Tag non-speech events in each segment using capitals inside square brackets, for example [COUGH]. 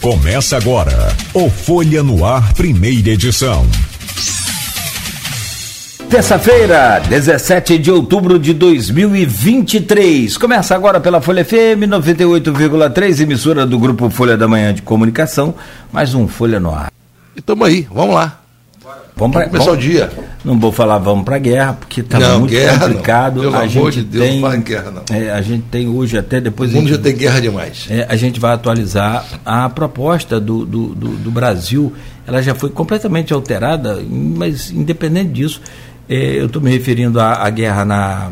Começa agora o Folha no Ar, primeira edição. Terça-feira, 17 de outubro de 2023. Começa agora pela Folha FM 98,3, emissora do Grupo Folha da Manhã de Comunicação. Mais um Folha no Ar. E tamo aí, vamos lá. Vamos para começar o dia. Não vou falar vamos para guerra, porque está muito guerra, complicado. Não. Pelo a amor gente de Deus, tem, não fala em guerra, não. É, a gente tem hoje até depois. O mundo gente, já tem guerra demais. É, a gente vai atualizar a proposta do, do, do, do, Brasil. Ela já foi completamente alterada, mas independente disso, é, eu estou me referindo à, à guerra na,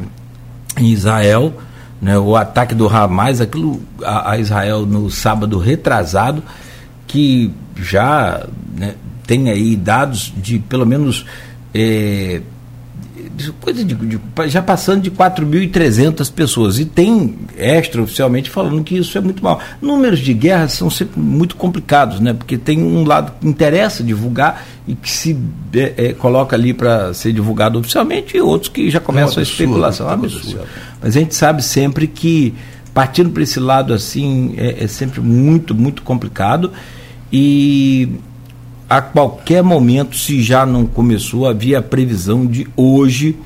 em Israel, né, o ataque do Hamas, aquilo a, a Israel no sábado retrasado, que já né, tem aí dados de pelo menos é, coisa de, de, já passando de 4.300 pessoas. E tem extraoficialmente falando que isso é muito mal. Números de guerra são sempre muito complicados, né? porque tem um lado que interessa divulgar e que se é, é, coloca ali para ser divulgado oficialmente e outros que já começam é absurdo, a especulação. É um absurdo. Mas a gente sabe sempre que partindo para esse lado assim é, é sempre muito, muito complicado. E a qualquer momento, se já não começou, havia a previsão de hoje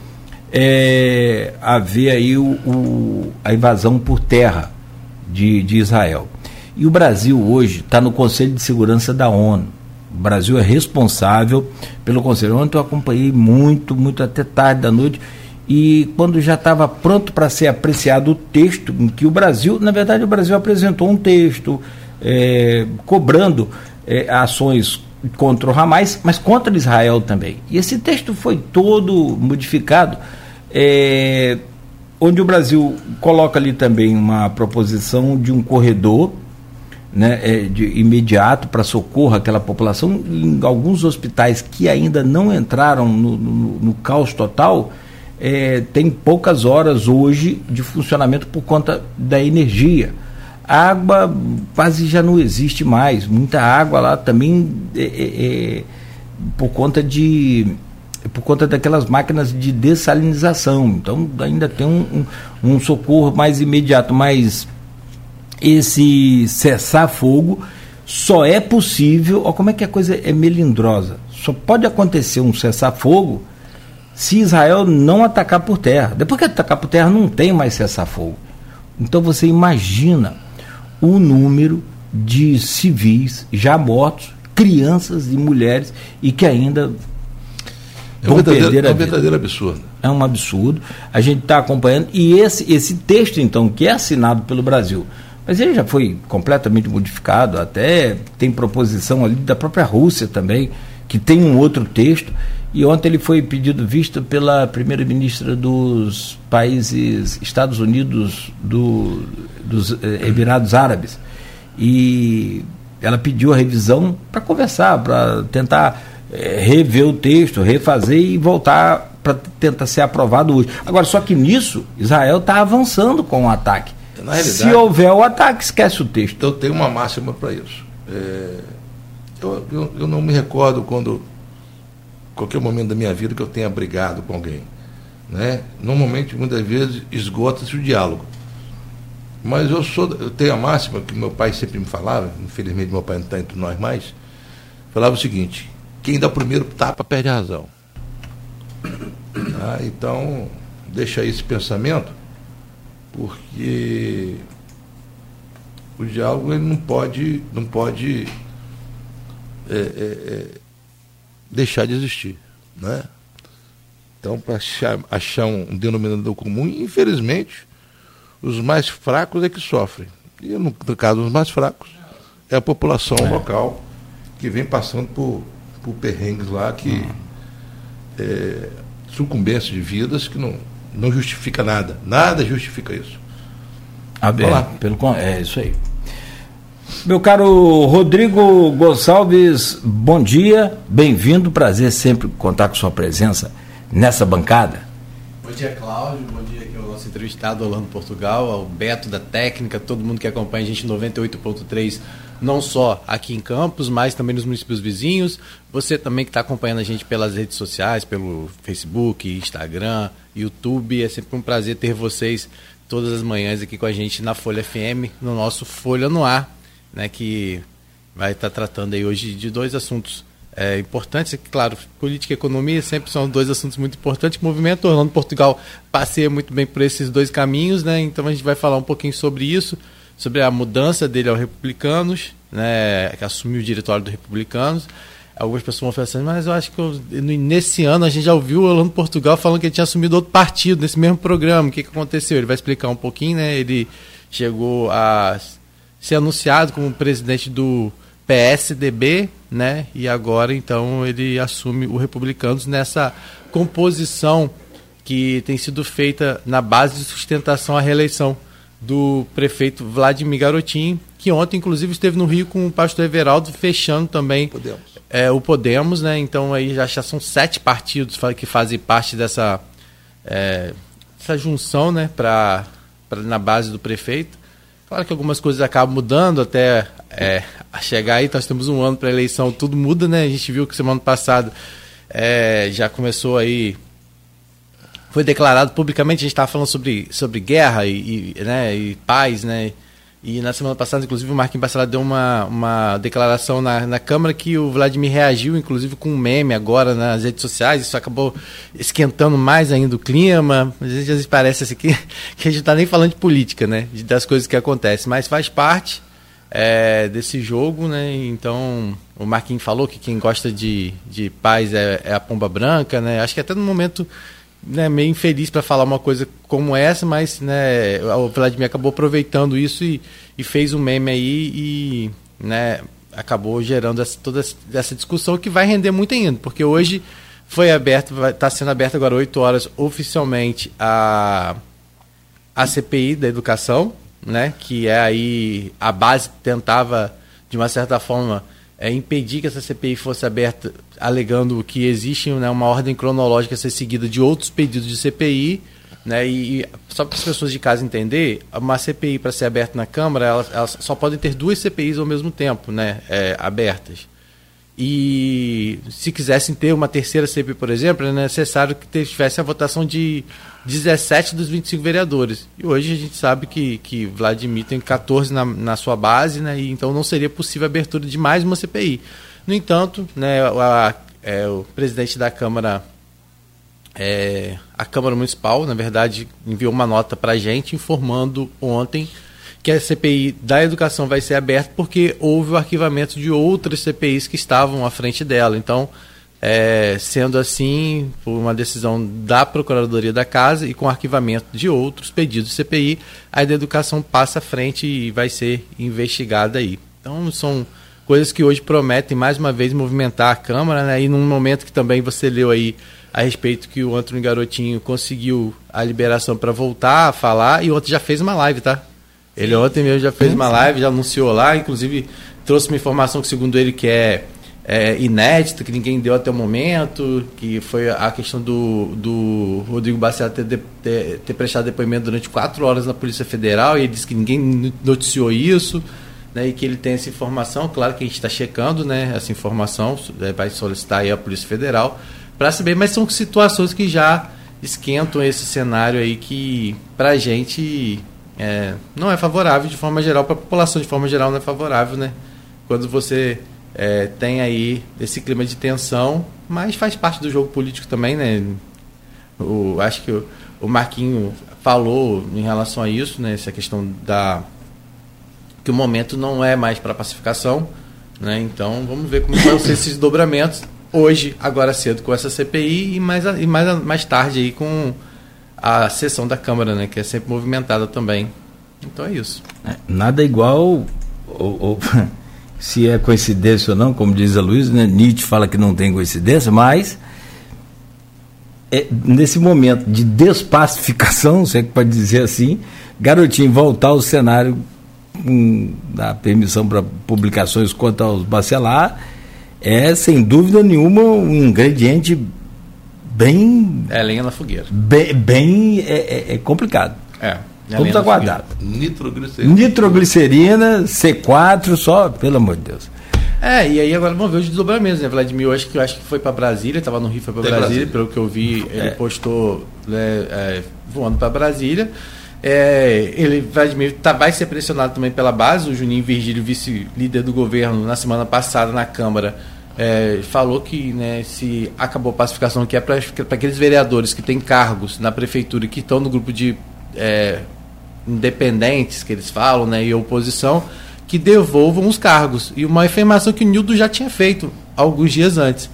é, haver aí o, o, a invasão por terra de, de Israel. E o Brasil hoje está no Conselho de Segurança da ONU. O Brasil é responsável pelo Conselho. Ontem eu acompanhei muito, muito até tarde da noite. E quando já estava pronto para ser apreciado o texto, em que o Brasil, na verdade, o Brasil apresentou um texto é, cobrando é, ações contra o Hamas, mas contra Israel também. E esse texto foi todo modificado, é, onde o Brasil coloca ali também uma proposição de um corredor né, é, de imediato para socorro àquela população. Em alguns hospitais que ainda não entraram no, no, no caos total, é, tem poucas horas hoje de funcionamento por conta da energia água quase já não existe mais. Muita água lá também é, é, é, por conta de por conta daquelas máquinas de dessalinização. Então ainda tem um, um, um socorro mais imediato, mas esse cessar fogo só é possível. Olha como é que a coisa é melindrosa. Só pode acontecer um cessar fogo se Israel não atacar por terra. Depois que atacar por terra não tem mais cessar fogo. Então você imagina o número de civis já mortos, crianças e mulheres, e que ainda é um verdadeiro, é um verdadeiro absurdo. É um absurdo. A gente está acompanhando. E esse, esse texto, então, que é assinado pelo Brasil, mas ele já foi completamente modificado, até tem proposição ali da própria Rússia também, que tem um outro texto. E ontem ele foi pedido visto pela primeira-ministra dos países Estados Unidos do, dos eh, Emirados Árabes. E ela pediu a revisão para conversar, para tentar eh, rever o texto, refazer e voltar para tentar ser aprovado hoje. Agora, só que nisso, Israel está avançando com o ataque. Se houver o ataque, esquece o texto. Eu tenho uma máxima para isso. É, eu, eu, eu não me recordo quando qualquer momento da minha vida que eu tenha brigado com alguém. Né? Normalmente, muitas vezes, esgota-se o diálogo. Mas eu sou, eu tenho a máxima que meu pai sempre me falava, infelizmente meu pai não está entre nós mais, falava o seguinte, quem dá o primeiro tapa perde a razão. [COUGHS] Ah, então, deixa esse pensamento, porque o diálogo ele não pode, não pode é, é, é deixar de existir. Né? Então, para achar, achar um denominador comum, infelizmente, os mais fracos é que sofrem. E no, caso, os mais fracos é a população é. local que vem passando por, por perrengues lá que uhum. é, sucumbência de vidas que não, não justifica nada. Nada justifica isso. Ah, pelo, é isso aí. Meu caro Rodrigo Gonçalves, bom dia, bem-vindo, prazer sempre contar com sua presença nessa bancada. Bom dia, Cláudio, bom dia aqui ao nosso entrevistado Orlando Portugal, ao Beto da Técnica, todo mundo que acompanha a gente 98.3, não só aqui em Campos, mas também nos municípios vizinhos. Você também que está acompanhando a gente pelas redes sociais, pelo Facebook, Instagram, YouTube, é sempre um prazer ter vocês todas as manhãs aqui com a gente na Folha FM, no nosso Folha no Ar né, que vai estar tá tratando aí hoje de dois assuntos é, importantes. Claro, política e economia sempre são dois assuntos muito importantes. O movimento Orlando Portugal passeia muito bem por esses dois caminhos, né? Então a gente vai falar um pouquinho sobre isso, sobre a mudança dele ao Republicanos, né? Que assumiu o diretório do Republicanos. Algumas pessoas vão falar assim, mas eu acho que eu, nesse ano a gente já ouviu o Orlando Portugal falando que ele tinha assumido outro partido nesse mesmo programa. O que, que aconteceu? Ele vai explicar um pouquinho, né? Ele chegou a ser anunciado como presidente do PSDB, né? E agora então ele assume o Republicanos nessa composição que tem sido feita na base de sustentação à reeleição do prefeito Vladimir Garotinho, que ontem inclusive esteve no Rio com o pastor Everaldo fechando também Podemos. É, o Podemos, né? Então aí já, já são sete partidos que fazem parte dessa é, essa junção, né? Para na base do prefeito. Claro que algumas coisas acabam mudando até é, chegar aí, nós temos um ano para a eleição, tudo muda, né? A gente viu que semana passada é, já começou aí. Foi declarado publicamente, a gente estava falando sobre, sobre guerra e, e, né, e paz, né? E na semana passada, inclusive, o Marquinhos Bacelar deu uma, uma declaração na, na Câmara que o Vladimir reagiu, inclusive, com um meme agora nas redes sociais. Isso acabou esquentando mais ainda o clima. Às vezes, às vezes parece assim que, [LAUGHS] que a gente está nem falando de política, né? Das coisas que acontecem. Mas faz parte é, desse jogo, né? Então, o Marquinhos falou que quem gosta de, de paz é, é a pomba branca, né? Acho que até no momento né, meio infeliz para falar uma coisa como essa, mas né, o Vladimir acabou aproveitando isso e, e fez um meme aí e né, acabou gerando essa, toda essa discussão que vai render muito ainda, porque hoje foi aberto, está sendo aberta agora 8 horas oficialmente a, a CPI da educação, né, que é aí a base tentava de uma certa forma é, impedir que essa CPI fosse aberta, alegando que existe né, uma ordem cronológica a ser seguida de outros pedidos de CPI. Né, e, e só para as pessoas de casa entender, uma CPI para ser aberta na Câmara, elas, elas, só podem ter duas CPIs ao mesmo tempo né, é, abertas. E se quisessem ter uma terceira CPI, por exemplo, é necessário que tivesse a votação de 17 dos 25 vereadores. E hoje a gente sabe que, que Vladimir tem 14 na, na sua base, né, e então não seria possível a abertura de mais uma CPI. No entanto, né, a, é, o presidente da Câmara, é, a Câmara Municipal, na verdade, enviou uma nota para a gente informando ontem que a CPI da educação vai ser aberta porque houve o arquivamento de outras CPIs que estavam à frente dela. Então, é, sendo assim, por uma decisão da Procuradoria da Casa e com arquivamento de outros pedidos de CPI, a da educação passa à frente e vai ser investigada aí. Então, são coisas que hoje prometem mais uma vez movimentar a Câmara, né? E num momento que também você leu aí a respeito que o Antônio Garotinho conseguiu a liberação para voltar a falar e ontem já fez uma live, tá? Ele ontem mesmo já fez uma live, já anunciou lá, inclusive trouxe uma informação que, segundo ele, que é, é inédita, que ninguém deu até o momento, que foi a questão do, do Rodrigo Bacelar ter, ter, ter, prestado depoimento durante quatro horas na Polícia Federal, e ele disse que ninguém noticiou isso, né, e que ele tem essa informação, claro que a gente está checando né, essa informação, é, vai solicitar aí a Polícia Federal para saber, mas são situações que já esquentam esse cenário aí que, para a gente é, não é favorável de forma geral, para a população de forma geral não é favorável, né? Quando você é, tem aí esse clima de tensão, mas faz parte do jogo político também, né? O, acho que o, o Marquinho falou em relação a isso, né? Essa questão da que o momento não é mais para pacificação, né? Então vamos ver como vão ser esses dobramentos hoje, agora cedo com essa CPI e mais e mais mais tarde aí com a sessão da Câmara, né, que é sempre movimentada também. Então é isso. É, nada igual, ou, ou, [LAUGHS] se é coincidência ou não, como diz a Luiz, né, Nietzsche fala que não tem coincidência, mas é, nesse momento de despacificação, se é que pode dizer assim, Garotinho voltar ao cenário com a permissão para publicações quanto aos bacelar é sem dúvida nenhuma um ingrediente bem. É lenha na fogueira. Bem, bem é, é, é complicado. É. Tudo está guardado. Nitroglicerina. Nitroglicerina, C4, só, pelo amor de Deus. É, e aí agora vamos ver os desdobramentos, né? Vladimir, eu acho que, eu acho que foi para Brasília, estava no Rio, foi para Brasília, Brasília, pelo que eu vi, ele é. postou né, é, voando para Brasília. É, ele Vladimir tá, vai ser pressionado também pela base. O Juninho Virgílio, vice-líder do governo, na semana passada na Câmara, é, falou que né, se acabou a pacificação, que é para aqueles vereadores que têm cargos na prefeitura que estão no grupo de é, independentes, que eles falam, né, e oposição, que devolvam os cargos. E uma afirmação que o Nildo já tinha feito alguns dias antes.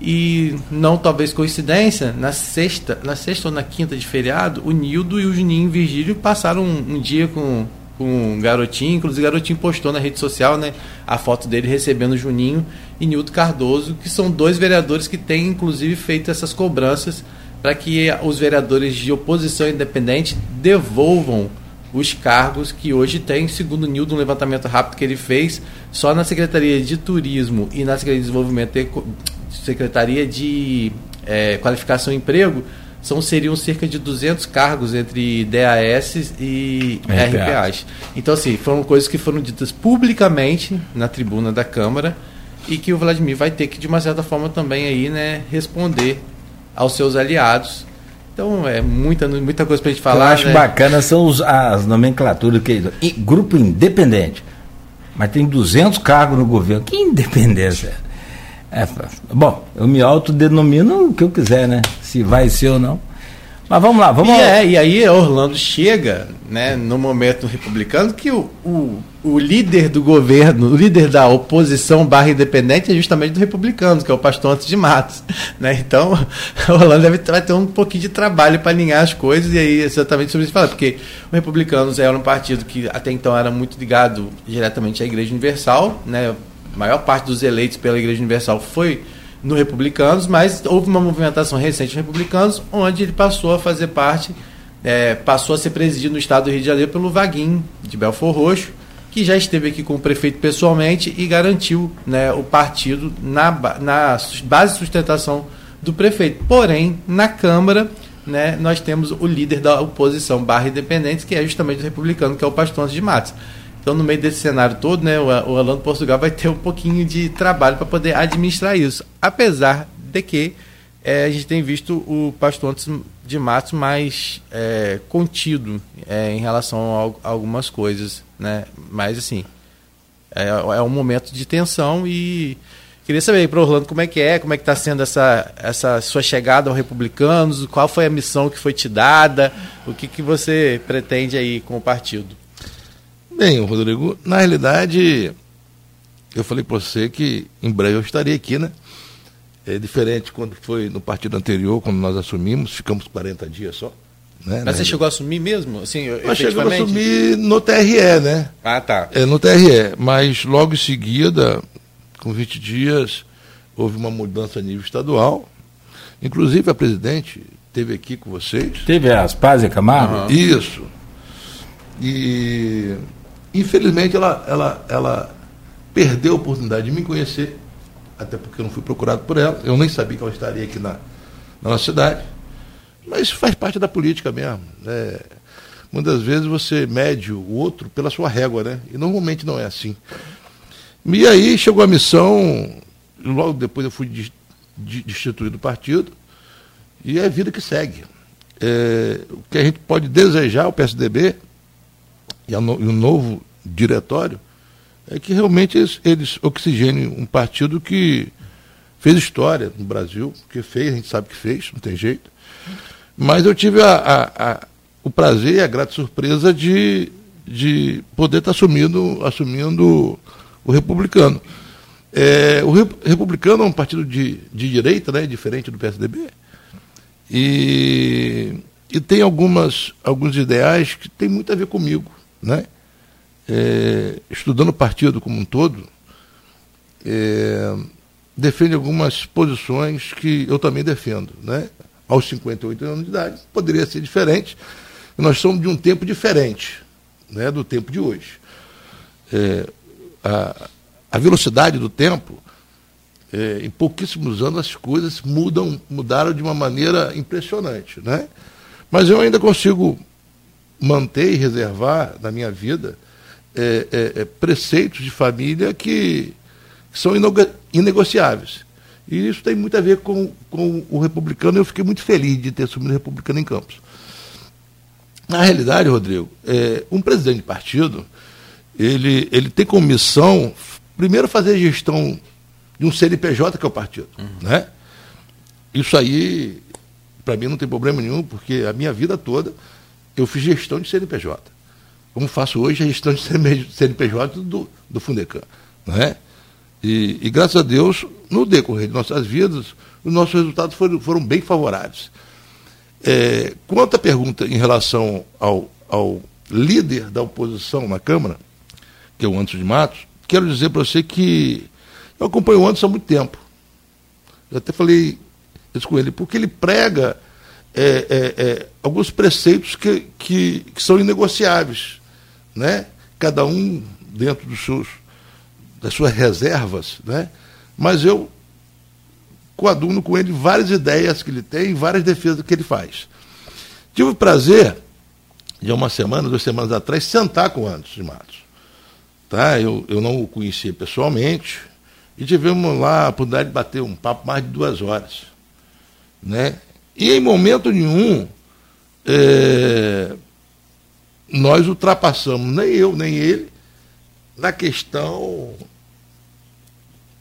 E não talvez coincidência, na sexta, na sexta ou na quinta de feriado, o Nildo e o Juninho Virgílio passaram um, um dia com, com o Garotinho, inclusive o Garotinho postou na rede social, né, a foto dele recebendo o Juninho e Nildo Cardoso, que são dois vereadores que têm inclusive feito essas cobranças para que os vereadores de oposição independente devolvam os cargos que hoje tem, segundo o Nildo, um levantamento rápido que ele fez, só na Secretaria de Turismo e na Secretaria de Desenvolvimento, Secretaria de é, Qualificação e Emprego, são, seriam cerca de 200 cargos entre DAS e RPAs. RPAs. Então, assim, foram coisas que foram ditas publicamente na tribuna da Câmara e que o Vladimir vai ter que, de uma certa forma, também aí, né, responder aos seus aliados então é muita, muita coisa para a gente falar. Eu acho né? bacana são os, as nomenclaturas que grupo independente, mas tem 200 cargos no governo. Que independência? É, bom, eu me autodenomino o que eu quiser, né? Se vai ser ou não. Mas vamos lá, vamos e, é, e aí Orlando chega, né, no momento republicano, que o, o, o, líder do governo, o líder da oposição barra independente é justamente do republicano, que é o pastor Antes de Matos. Né? Então, [LAUGHS] Orlando deve, vai ter um pouquinho de trabalho para alinhar as coisas, e aí exatamente sobre isso falar, porque o Republicanos era um partido que até então era muito ligado diretamente à Igreja Universal, né? A maior parte dos eleitos pela Igreja Universal foi no Republicanos, mas houve uma movimentação recente no Republicanos, onde ele passou a fazer parte, é, passou a ser presidido no estado do Rio de Janeiro pelo Vaguinho de Belfor Roxo, que já esteve aqui com o prefeito pessoalmente e garantiu né, o partido na, na base de sustentação do prefeito. Porém, na Câmara, né, nós temos o líder da oposição barra independente, que é justamente o republicano, que é o Pastor de Matos. Então, no meio desse cenário todo, né, o, o Portugal vai ter um pouquinho de trabalho para poder administrar isso. Apesar de que é, a gente tem visto o pastor Antes de Matos mais é, contido é, em relação a, algumas coisas, né? Mas assim, é, é, um momento de tensão e queria saber para Orlando como é que é, como é que está sendo essa, essa sua chegada aos republicanos, qual foi a missão que foi te dada, o que, que você pretende aí com o partido? Bem, Rodrigo, na realidade, eu falei para você que em breve eu estaria aqui, né? É diferente quando foi no partido anterior, quando nós assumimos, ficamos 40 dias só. Né? Mas você chegou a assumir mesmo? Assim, nós chegamos a assumir no TRE, né? Ah, tá. É, no TRE, mas logo em seguida, com 20 dias, houve uma mudança a nível estadual. Inclusive a presidente esteve aqui com vocês. Teve as Pazes Camargo? Uhum. Isso. E Infelizmente, ela, ela, ela perdeu a oportunidade de me conhecer, até porque eu não fui procurado por ela. Eu nem sabia que ela estaria aqui na, na nossa cidade. Mas faz parte da política mesmo. Né? Muitas vezes você mede o outro pela sua régua, né? E normalmente não é assim. E aí chegou a missão, logo depois eu fui destituído do partido, e é a vida que segue. É, o que a gente pode desejar ao PSDB e o novo diretório é que realmente eles, eles oxigenem um partido que fez história no Brasil, que fez, a gente sabe que fez, não tem jeito. Mas eu tive a, a, a, o prazer e a grata surpresa de, de poder estar assumindo, assumindo o republicano. É, o republicano é um partido de, de direita, né, diferente do PSDB. E, e tem algumas, alguns ideais que tem muito a ver comigo né? É, estudando o partido como um todo, é, defende algumas posições que eu também defendo. Né? Aos 58 anos de idade, poderia ser diferente. Nós somos de um tempo diferente né, do tempo de hoje. É, a, a, velocidade do tempo, é, em pouquíssimos anos as coisas mudam, mudaram de uma maneira impressionante. Né? Mas eu ainda consigo manter e reservar na minha vida é, é, é, preceitos de família que, que são inegociáveis. E isso tem muito a ver com, com o republicano. Eu fiquei muito feliz de ter assumido o republicano em Campos. Na realidade, Rodrigo, é, um presidente de partido, ele, ele tem como missão, primeiro, fazer a gestão de um CNPJ, que é o partido. Uhum. Né? Isso aí, para mim, não tem problema nenhum, porque a minha vida toda eu fiz gestão de CNPJ. Como faço hoje a gestão de CNPJ do, do Fundecan. Né? E, e, graças a Deus, no decorrer de nossas vidas, os nossos resultados foram, foram bem favoráveis. É, quanto à pergunta em relação ao, ao líder da oposição na Câmara, que é o Anderson de Matos, quero dizer para você que eu acompanho o Anderson há muito tempo. Eu até falei isso com ele, porque ele prega é, é, é, alguns preceitos que, que, que, são inegociáveis. Né? Cada um dentro dos seus, das suas reservas. Né? Mas eu coaduno com ele várias ideias que ele tem, várias defesas que ele faz. Tive o prazer, de uma semana, duas semanas atrás, sentar com o Anderson de Matos. Tá? Eu, eu não o conhecia pessoalmente, e tivemos lá a oportunidade de bater um papo mais de duas horas. Né? E em momento nenhum é, nós ultrapassamos, nem eu, nem ele, na questão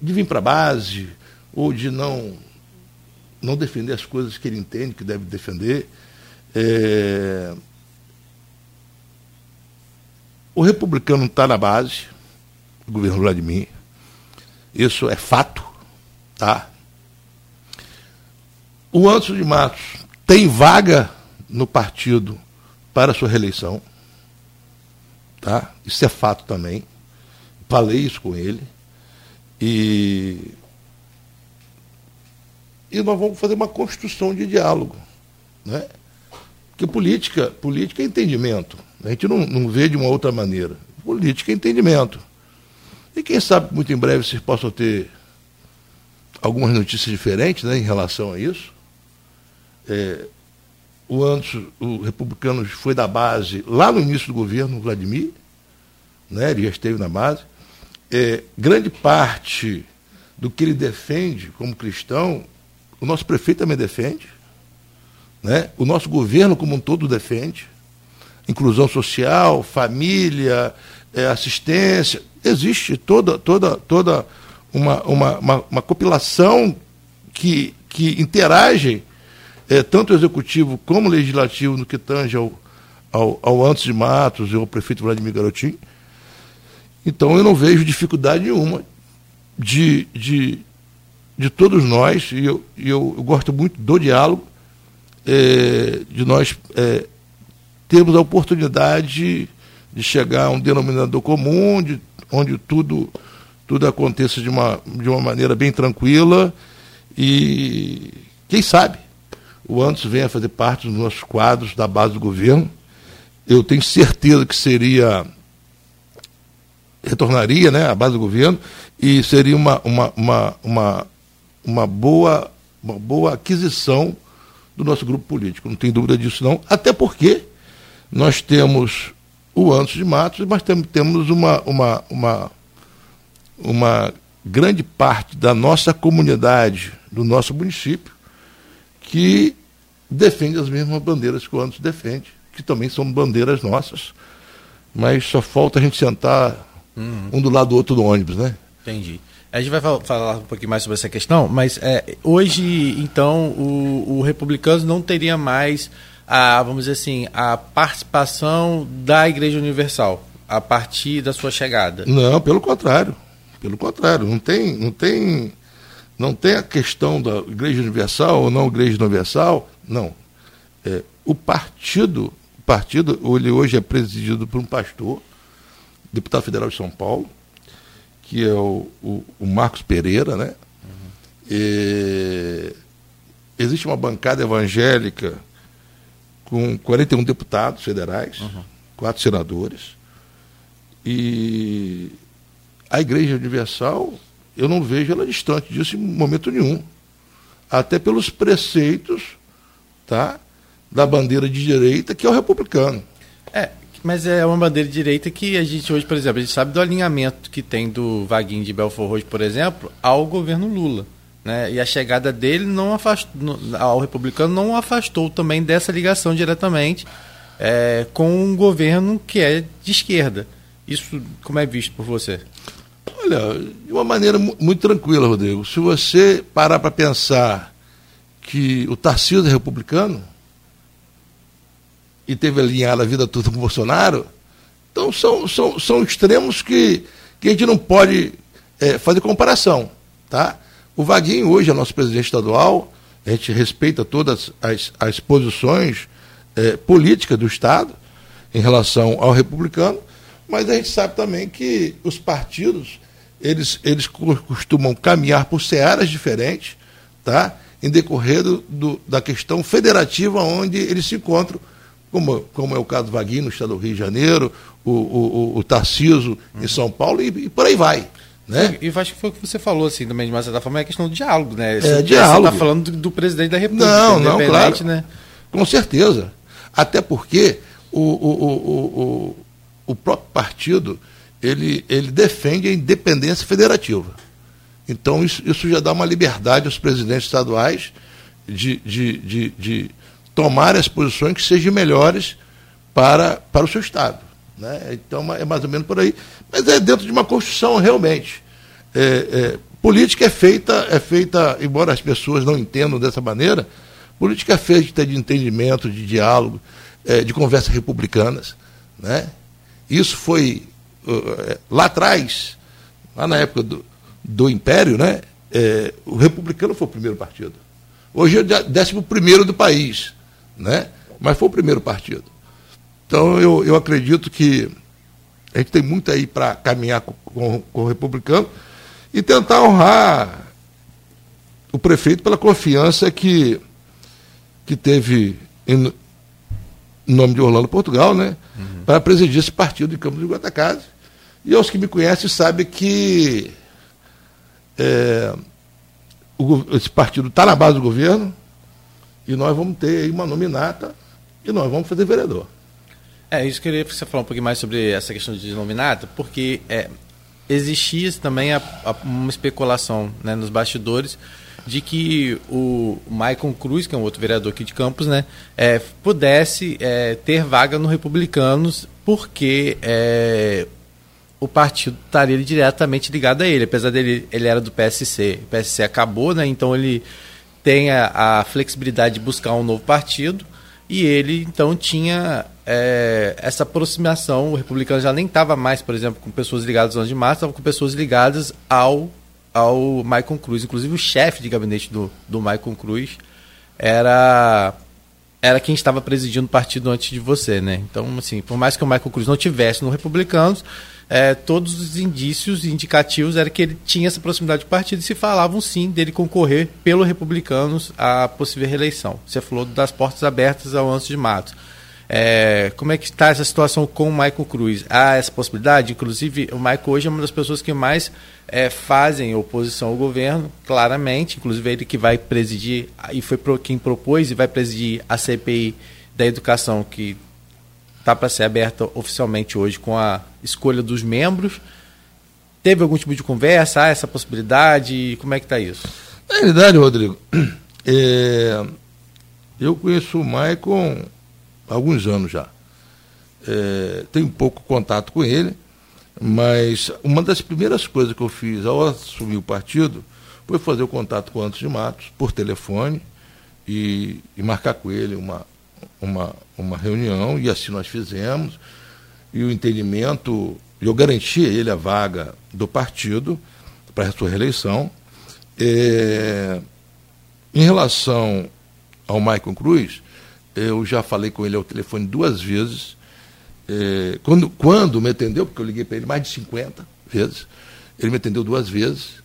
de vir para a base, ou de não, não defender as coisas que ele entende que deve defender. É... O republicano está na base, o governo Vladimir. Isso é fato, tá? O Anderson de Matos tem vaga no partido para sua reeleição, tá? Isso é fato também. Falei isso com ele. E e nós vamos fazer uma construção de diálogo. Né? Porque política, política é entendimento. A gente não, não vê de uma outra maneira. Política é entendimento. E quem sabe muito em breve vocês possam ter algumas notícias diferentes né, em relação a isso. É, o Anderson, o republicano foi da base lá no início do governo, Vladimir, né, ele já esteve na base. É, grande parte do que ele defende como cristão o nosso prefeito também defende, né? o nosso governo como um todo defende. Inclusão social, família, é, assistência. Existe toda, toda, toda uma, uma, uma, uma compilação que, que interage é, tanto o executivo como o legislativo no que tange ao, ao, ao Antes de Matos e ao prefeito Vladimir Garotinho. Então eu não vejo dificuldade nenhuma de, de, de todos nós, e eu, eu, eu gosto muito do diálogo, é, de nós é, termos a oportunidade de chegar a um denominador comum, de, onde tudo, tudo aconteça de uma, de uma maneira bem tranquila e quem sabe o Anderson venha fazer parte dos nossos quadros da base do governo. Eu tenho certeza que seria retornaria né, à base do governo e seria uma, uma, uma, uma uma boa, uma boa aquisição do nosso grupo político. Não tem dúvida disso, não. Até porque nós temos o Antos de Matos, mas temos uma, uma, uma, uma grande parte da nossa comunidade, do nosso município, que defende as mesmas bandeiras que o Antos defende, que também são bandeiras nossas. Mas só falta a gente sentar uhum. um do lado do outro do ônibus, né? Entendi. A gente vai falar um pouquinho mais sobre essa questão, mas é, hoje, então, o, o Republicanos não teria mais, a, vamos dizer assim, a participação da Igreja Universal a partir da sua chegada. Não, pelo contrário. Pelo contrário, não tem, não tem, não tem a questão da Igreja Universal ou não Igreja Universal, não. É, o partido, o partido, ele hoje é presidido por um pastor, deputado federal de São Paulo, que é o, o, o Marcos Pereira, né? Uhum. E, existe uma bancada evangélica com 41 deputados federais, uhum. quatro senadores. E a Igreja Universal, eu não vejo ela distante disso em momento nenhum. Até pelos preceitos tá, da bandeira de direita, que é o republicano. É, mas é uma bandeira de direita que a gente hoje, por exemplo, a gente sabe do alinhamento que tem do Vaguinho de Belfort Roxo, por exemplo, ao governo Lula. Né? E a chegada dele não afastou, ao republicano não afastou também dessa ligação diretamente é, com um governo que é de esquerda. Isso como é visto por você? Olha, de uma maneira muito tranquila, Rodrigo. Se você parar para pensar que o Tarcísio é republicano e teve alinhado a vida toda com o Bolsonaro, então são, são, são extremos que, que a gente não pode é, fazer comparação. Tá? O Vaguinho hoje é nosso presidente estadual, a gente respeita todas as, as posições é, políticas do Estado em relação ao republicano, mas a gente sabe também que os partidos eles, eles costumam caminhar por searas diferentes, tá? em decorrer do, do, da questão federativa onde eles se encontram, como, como é o caso do Vaguinho no estado do Rio de Janeiro, o, o, o, o Tarciso uhum. em São Paulo e, e, por aí vai. Né? E, acho que foi o que você falou, assim, também, de uma certa forma, é a questão do diálogo, né? É, diálogo. Você está falando do, do, presidente da República, não, não, claro. né? Com certeza. Até porque o, o, o, o, o próprio partido ele, ele defende a independência federativa. Então, isso, isso já dá uma liberdade aos presidentes estaduais de, de, de, de tomar as posições que sejam melhores para, para o seu Estado. Né? Então, é mais ou menos por aí. Mas é dentro de uma construção, realmente. É, é, política é feita, é feita, embora as pessoas não entendam dessa maneira, política é feita de entendimento, de diálogo, é, de conversas republicanas. Né? Isso foi uh, lá atrás, lá na época do, do Império, né, é, o republicano foi o primeiro partido. Hoje é o décimo primeiro do país, né, mas foi o primeiro partido. Então eu, eu acredito que a gente tem muito aí para caminhar com, com, com o republicano e tentar honrar o prefeito pela confiança que, que teve em, em nome de Orlando Portugal, né, uhum. para presidir esse partido em Campos de Goitacazes. E aos que me conhecem sabem que é, o, esse partido está na base do governo e nós vamos ter aí uma nominata e nós vamos fazer vereador. É, isso queria que você falar um pouquinho mais sobre essa questão de nominata, porque é, existia também a, a, uma especulação né, nos bastidores de que o Maicon Cruz, que é um outro vereador aqui de Campos, né, é, pudesse é, ter vaga no Republicanos, porque é, o partido estaria diretamente ligado a ele, apesar dele ele era do PSC, o PSC acabou, né? Então ele tem a, flexibilidade de buscar um novo partido e ele então tinha é, essa aproximação. O republicano já nem estava mais, por exemplo, com pessoas ligadas ao 11 de março, estava com pessoas ligadas ao ao Maicon Cruz. Inclusive o chefe de gabinete do, do Maicon Cruz era era quem estava presidindo o partido antes de você, né? Então, assim, por mais que o Maicon Cruz não tivesse no Republicanos, é, todos os indícios indicativos era que ele tinha essa proximidade do partido e se falavam sim dele concorrer pelo Republicanos à possível reeleição. Você falou das portas abertas ao Anso de Matos. É, como é que está essa situação com o Michael Cruz? Há essa possibilidade? Inclusive, o Michael hoje é uma das pessoas que mais é, fazem oposição ao governo, claramente. Inclusive, ele que vai presidir, e foi quem propôs e vai presidir a CPI da educação, que está para ser aberta oficialmente hoje com a escolha dos membros. Teve algum tipo de conversa? Há essa possibilidade? Como é que está isso? Na realidade, Rodrigo, [CLEARS THROAT] é, eu conheço o há alguns anos já. É, tenho pouco contato com ele, mas uma das primeiras coisas que eu fiz ao assumir o partido foi fazer o contato com o Antos de Matos por telefone e, e marcar com ele uma, uma, uma reunião, e assim nós fizemos, e o entendimento, eu garanti a ele a vaga do partido para a sua reeleição. É, em relação ao Maicon Cruz, eu já falei com ele ao telefone duas vezes. É, quando, quando me atendeu, porque eu liguei para ele mais de 50 vezes, ele me atendeu duas vezes.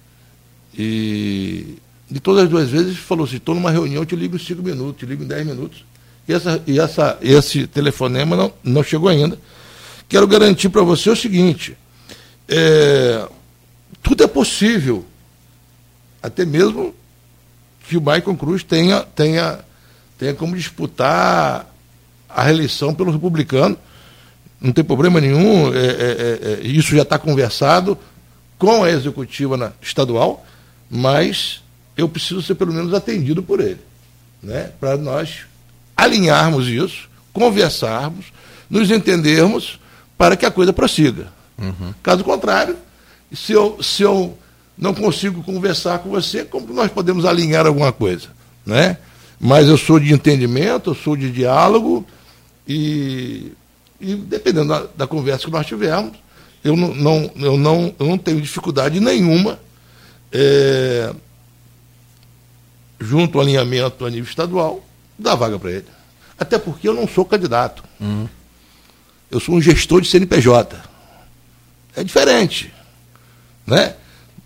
E de todas as duas vezes falou assim, estou numa reunião, te ligo em cinco minutos, te ligo em dez minutos. E, essa, e essa, esse telefonema não, não chegou ainda. Quero garantir para você o seguinte: é, tudo é possível, até mesmo que o Maicon Cruz tenha, tenha, tenha como disputar a reeleição pelo republicano. Não tem problema nenhum, é, é, é, é isso já está conversado com a executiva na, estadual, mas eu preciso ser pelo menos atendido por ele, né? para nós alinharmos isso conversarmos, nos entendermos para que a coisa prossiga. Uhum. Caso contrário, se eu, se eu não consigo conversar com você, como nós podemos alinhar alguma coisa? Né? Mas eu sou de entendimento, eu sou de diálogo e, e dependendo da, da, conversa que nós tivermos, eu não, não, eu não, eu não tenho dificuldade nenhuma é, junto ao alinhamento a nível estadual, dar vaga para ele. Até porque eu não sou candidato. Uhum. Eu sou um gestor de CNPJ. É diferente. Né?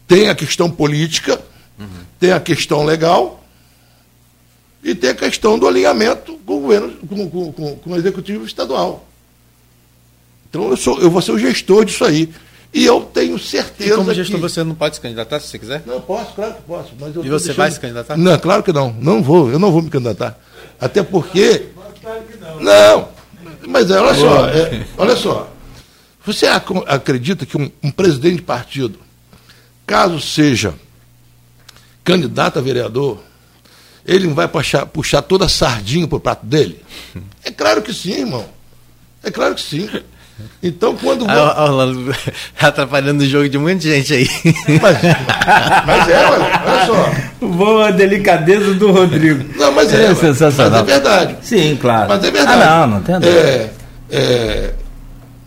Tem a questão política, uhum. tem a questão legal e tem a questão do alinhamento com o governo, com, com, com, com o executivo estadual. Então eu, sou, eu vou ser o gestor disso aí. E eu tenho certeza. E como gestor que... você não pode se candidatar se você quiser? Não, posso, claro que posso. Mas e você deixando... vai se candidatar? Não, claro que não. Não vou, eu não vou me candidatar. Até porque. Não, não. Mas é, olha só, é, olha só. Você acredita que um, um presidente de partido, caso seja candidato a vereador, ele não vai puxar, puxar toda a sardinha para o prato dele? É claro que sim, irmão. É claro que sim. Então, quando. Ah, Orlando [LAUGHS] atrapalhando o jogo de muita gente aí. Mas, mas é, olha, olha só. Boa delicadeza do Rodrigo. Não, mas é, é sensacional. Mas é verdade. Sim, claro. Mas é verdade. Ah, não, não tem é, é,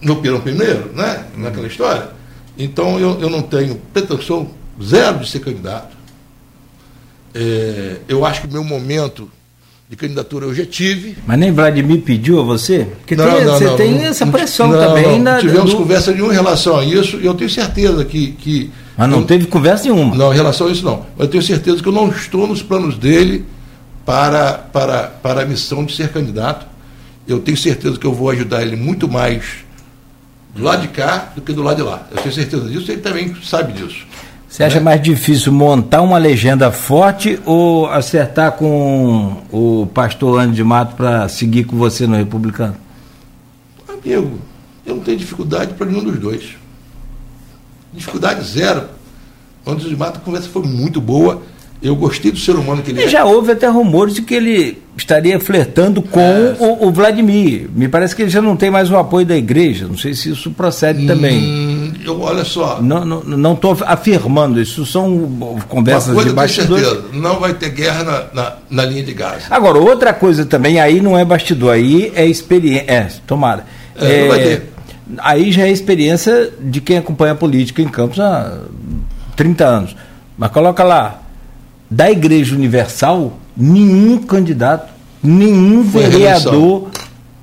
No Pirão Primeiro, né? Naquela história. Então, eu, eu não tenho pretensão zero de ser candidato. É, eu acho que o meu momento de candidatura eu já tive. Mas nem Vladimir pediu a você? Porque não, tem, não, você não, tem essa pressão também. Não, tivemos do... conversa nenhuma em relação a isso e eu tenho certeza que. que Mas não eu, teve conversa nenhuma. Não, em relação a isso não. Eu tenho certeza que eu não estou nos planos dele para, para, para a missão de ser candidato. Eu tenho certeza que eu vou ajudar ele muito mais do lado de cá do que do lado de lá. Eu tenho certeza disso e ele também sabe disso. Você acha mais difícil montar uma legenda forte ou acertar com o pastor Andy de Mato para seguir com você no Republicano? Amigo, eu não tenho dificuldade para nenhum dos dois. Dificuldade zero. O de Mato a conversa foi muito boa. Eu gostei do ser humano que ele e é. Já houve até rumores de que ele estaria flertando com é. o, o, Vladimir. Me parece que ele já não tem mais o apoio da igreja. Não sei se isso procede hum, também. Eu, olha só. Não estou afirmando, isso são conversas Uma coisa de bastidores. Certeza, não vai ter guerra na, na, na, linha de gás. Agora, outra coisa também, aí não é bastidor, aí é experiência. É, tomara. É, é, não vai ter. Aí já é experiência de quem acompanha a política em Campos há 30 anos. Mas coloca lá, da Igreja Universal, nenhum candidato, nenhum Foi vereador reeleição.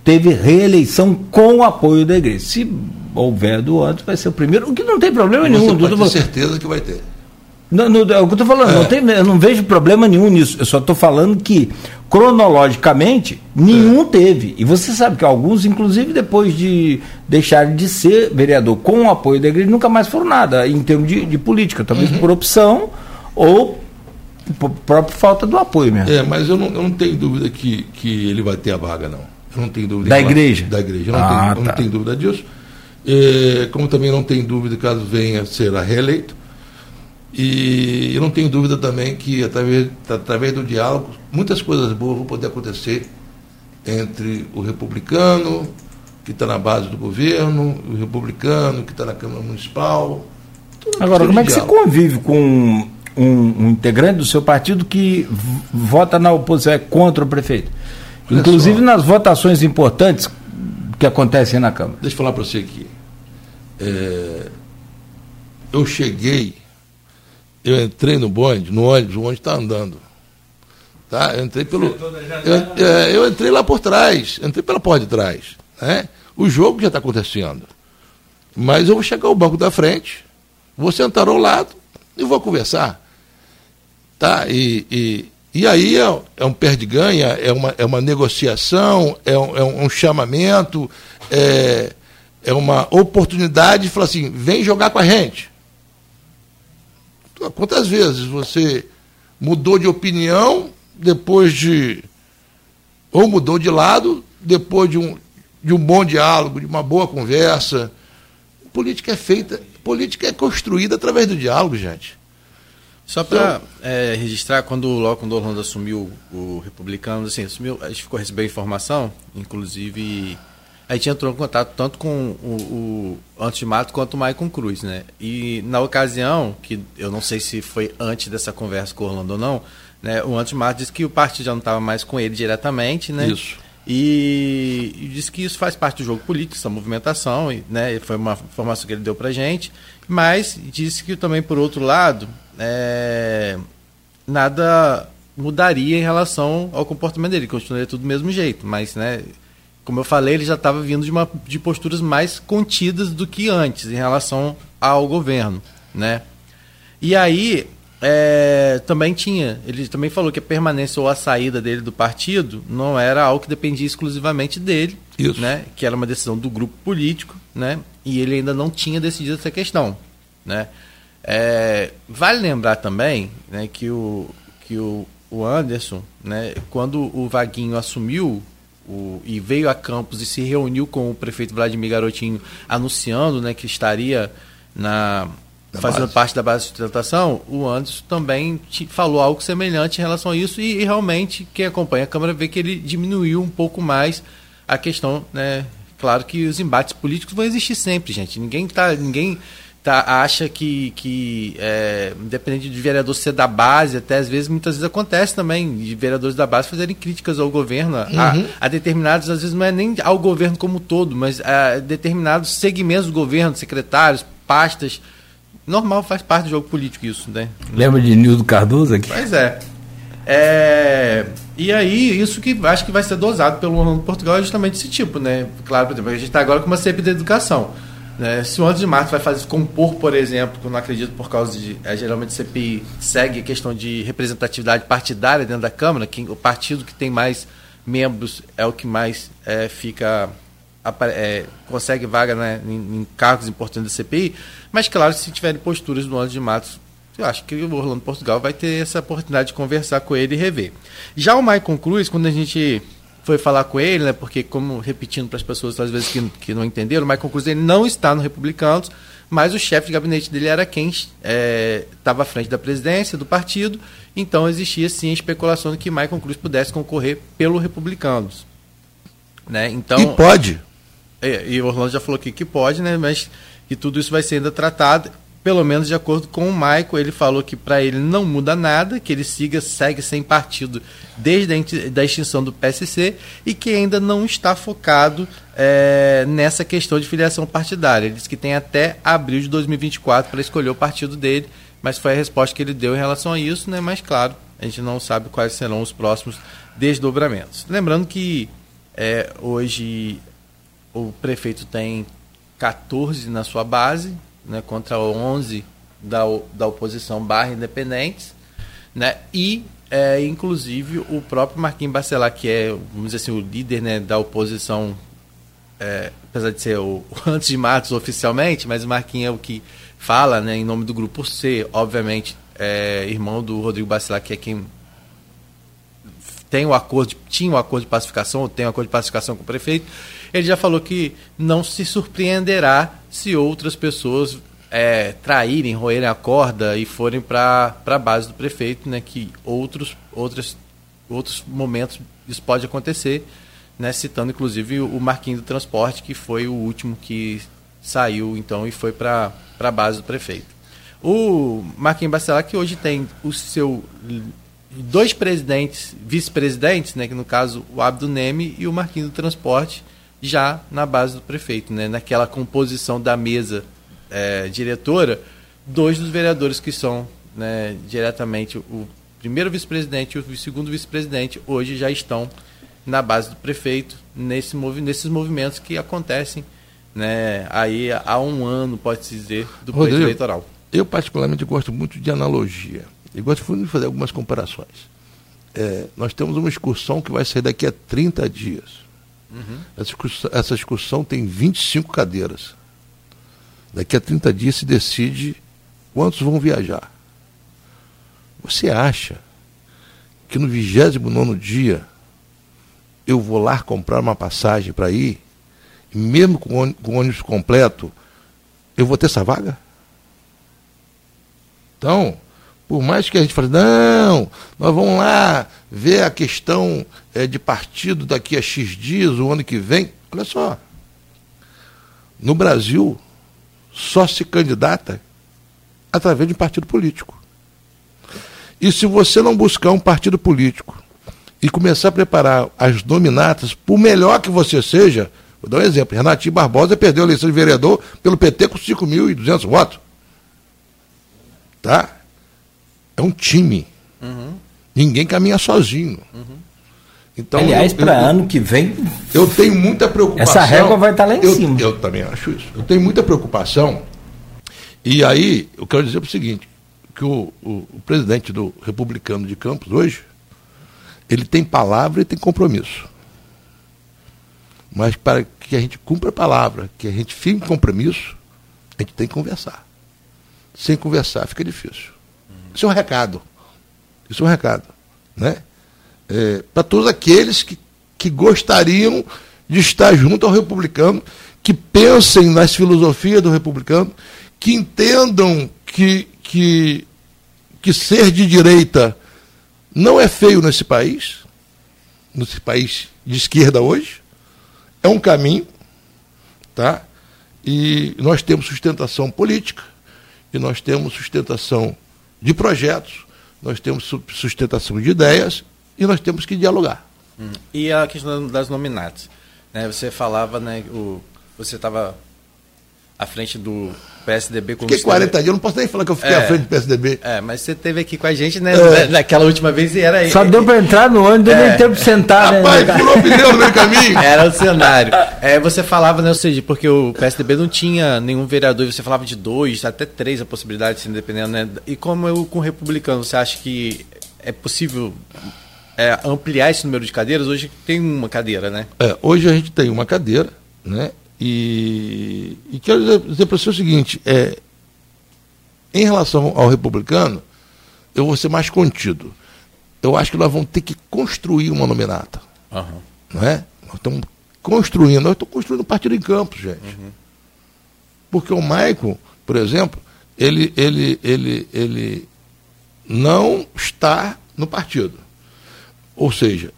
teve reeleição com o apoio da igreja. Se houver do outro, vai ser o primeiro, o que não tem problema Você nenhum. Pode ter certeza que vai ter. Não, não, é o que eu estou falando, é. não tem, eu não vejo problema nenhum nisso. Eu só estou falando que, cronologicamente, nenhum é. teve. E você sabe que alguns, inclusive, depois de deixarem de ser vereador com o apoio da igreja, nunca mais foram nada em termos de, de política, talvez uhum. por opção ou por própria falta do apoio mesmo. É, mas eu não, eu não tenho dúvida que, que ele vai ter a vaga, não. Eu não tenho dúvida. Da igreja? Vai, da igreja. Eu não, ah, tenho, tá. eu não tá. tenho dúvida disso. Como também não tenho dúvida caso venha a ser reeleito. E eu não tenho dúvida também que, através, através do diálogo, muitas coisas boas vão poder acontecer entre o republicano, que está na base do governo, o republicano, que está na Câmara Municipal. Agora, como é que você convive com um, um, integrante do seu partido que vota na oposição, é contra o prefeito. Inclusive nas votações importantes que acontecem na Câmara. Deixa eu falar para você aqui. É, eu cheguei, eu entrei no bonde, no ônibus, o ônibus está andando. Tá? Eu entrei pelo. Eu, é, eu, entrei lá por trás, entrei pela porta de trás. Né? O jogo já está acontecendo. Mas eu vou chegar ao banco da frente, vou sentar ao lado e vou conversar. Tá? E, e, e aí é, é um perde-ganha, é uma, é uma negociação, é um, é um chamamento, é, é uma oportunidade de falar assim, vem jogar com a gente. Quantas vezes você mudou de opinião depois de. ou mudou de lado depois de um, de um bom diálogo, de uma boa conversa. Política é feita, política é construída através do diálogo, gente. Só para é, registrar, quando, o Orlando assumiu o republicano, assim, assumiu, a gente ficou recebendo informação, inclusive a gente entrou em contato tanto com o, o Antes de Mato quanto o Maicon Cruz, né? E na ocasião, que eu não sei se foi antes dessa conversa com o Orlando ou não, né? O Antes de Mato disse que o partido já não estava mais com ele diretamente, né? Isso. E, e disse que isso faz parte do jogo político, essa movimentação, e, né? Foi uma informação que ele deu pra gente. Mas disse que também, por outro lado, é, nada mudaria em relação ao comportamento dele, continuaria tudo do mesmo jeito, mas, né? Como eu falei, ele já estava vindo de, uma, de posturas mais contidas do que antes em relação ao governo, né? E aí é, também tinha, ele também falou que a permanência ou a saída dele do partido não era algo que dependia exclusivamente dele, Isso. né? Que era uma decisão do grupo político, né? E ele ainda não tinha decidido essa questão, né? É, vale lembrar também, né, que o que o, o Anderson, né, quando o Vaguinho assumiu o, e veio a Campos e se reuniu com o prefeito Vladimir Garotinho, anunciando né, que estaria na, fazendo base. parte da base de sustentação, o Anderson também te- falou algo semelhante em relação a isso e, e realmente quem acompanha a Câmara vê que ele diminuiu um pouco mais a questão, né? Claro que os embates políticos vão existir sempre, gente. Ninguém tá, ninguém tá, acha que, que é, independente de vereador ser da base, até às vezes, muitas vezes acontece também de vereadores da base fazerem críticas ao governo, a, a determinados, às vezes não é nem ao governo como todo, mas a determinados segmentos do governo, secretários, pastas. Normal, faz parte do jogo político isso, né? Lembra de Nildo Cardoso aqui? Pois é. É, E aí, isso que acho que vai ser dosado pelo Orlando Portugal é justamente esse tipo, né? Claro, por exemplo, a gente está agora com uma CP da educação. Né? Se o 11 de março vai fazer compor, por exemplo, que eu não acredito por causa de. É, geralmente a CPI segue a questão de representatividade partidária dentro da Câmara, que o partido que tem mais membros é o que mais é, fica é, consegue vaga né, em, em cargos importantes da CPI, mas claro, se tiverem posturas do 11 de março, eu acho que o Orlando Portugal vai ter essa oportunidade de conversar com ele e rever. Já o Maicon Cruz, quando a gente foi falar com ele, né, porque como repetindo para as pessoas às vezes que, que não entenderam, o Maicon Cruz ele não está no Republicanos, mas o chefe de gabinete dele era quem estava à frente da presidência do partido, então existia sim a especulação de que Maicon Cruz pudesse concorrer pelo Republicanos. Né? Então, e pode. é, e o Orlando já falou aqui que pode, né? Mas que tudo isso vai ser ainda tratado, pelo menos de acordo com o Michael. Ele falou que para ele não muda nada, que ele siga, segue sem partido desde a da extinção do PSC e que ainda não está focado é, nessa questão de filiação partidária. Ele disse que tem até abril de 2024 para escolher o partido dele, mas foi a resposta que ele deu em relação a isso, né? Mas claro, a gente não sabe quais serão os próximos desdobramentos. Lembrando que é, hoje o prefeito tem 14 na sua base, né, contra 11 da, da oposição barra independentes, né, e é, inclusive o próprio Marquinhos Bacelar, que é, vamos dizer assim, o líder né, da oposição, é, apesar de ser o, o [LAUGHS] antes de Matos oficialmente, mas o Marquinhos é o que fala né, em nome do grupo, ser, obviamente, é, irmão do Rodrigo Bacelar, que é quem tem o acordo, tinha o acordo de pacificação, ou tem o acordo de pacificação com o prefeito, ele já falou que não se surpreenderá se outras pessoas é, traírem, roerem a corda e forem para a base do prefeito, né, que outros, outros, outros momentos isso pode acontecer, né, citando inclusive o Marquinhos do Transporte, que foi o último que saiu então e foi para a base do prefeito. O Marquinhos Bacelar, que hoje tem o seu dois presidentes, vice-presidentes, né, que no caso o Abdo Neme e o Marquinhos do Transporte, já na base do prefeito, né, naquela composição da mesa eh, diretora, dois dos vereadores que são né, diretamente o primeiro vice-presidente e o segundo vice-presidente hoje já estão na base do prefeito nesse movi nesses movimentos que acontecem né, aí há um ano, pode-se dizer, do Rodrigo, eleitoral. Eu, particularmente, gosto muito de analogia. Eu gosto de fazer algumas comparações. É, nós temos uma excursão que vai sair daqui a 30 dias. Essa, excursão, essa excursão tem 25 cadeiras. Daqui a 30 dias se decide quantos vão viajar. Você acha que no 29 dia eu vou lá comprar uma passagem para ir, e mesmo com o ônibus completo, eu vou ter essa vaga? Então, Por mais que a gente fale, não, nós vamos lá ver a questão é, de partido daqui a X dias, o ano que vem. Olha só. No Brasil, só se candidata através de um partido político. E se você não buscar um partido político e começar a preparar as nominatas, por melhor que você seja, vou dar um exemplo, Renatinho Barbosa perdeu a eleição de vereador pelo PT com 5.200 votos. Tá? É um time. Uhum. Ninguém caminha sozinho. Uhum. Então, Aliás, para ano que vem. Eu tenho muita preocupação. Essa régua vai estar lá em eu, cima. Eu também acho isso. Eu tenho muita preocupação. E aí, eu quero dizer o seguinte: que o, o, o presidente do Republicano de Campos hoje, ele tem palavra e tem compromisso. Mas para que a gente cumpra a palavra, que a gente firme compromisso, a gente tem que conversar. Sem conversar fica difícil. Isso é um recado. Isso é um recado. Né? É, para todos aqueles que, que gostariam de estar junto ao republicano, que pensem nas filosofias do republicano, que entendam que, que, que ser de direita não é feio nesse país, nesse país de esquerda hoje, é um caminho, tá? E nós temos sustentação política, e nós temos sustentação de projetos, nós temos sustentação de ideias e nós temos que dialogar. Hum. E a questão das nominatas. Né? Você falava, né, o, você estava à frente do PSDB como Fiquei 40 dias, eu não posso nem falar que eu fiquei é, à frente do PSDB. É, mas você esteve aqui com a gente né, é. naquela última vez e era aí. Só deu para entrar no ônibus, deu é. nem tempo de sentar. Né, Rapaz, né, pulou pneu no meio caminho. Era o cenário. É, você falava, né, ou seja, porque o PSDB não tinha nenhum vereador, você falava de dois, até três a possibilidade de ser independente, né? E como eu com o republicano, você acha que é possível é, ampliar esse número de cadeiras? Hoje tem uma cadeira, né? É, hoje a gente tem uma cadeira, né? E, e quero dizer, para você o seguinte: é, em relação ao republicano, eu vou ser mais contido. Eu acho que nós vamos ter que construir uma nominata. Uhum. Não é? Nós estamos construindo. Nós estamos construindo um partido em Campos, gente. Uhum. Porque o Maicon, por exemplo, ele, ele, ele, ele não está no partido. Ou seja,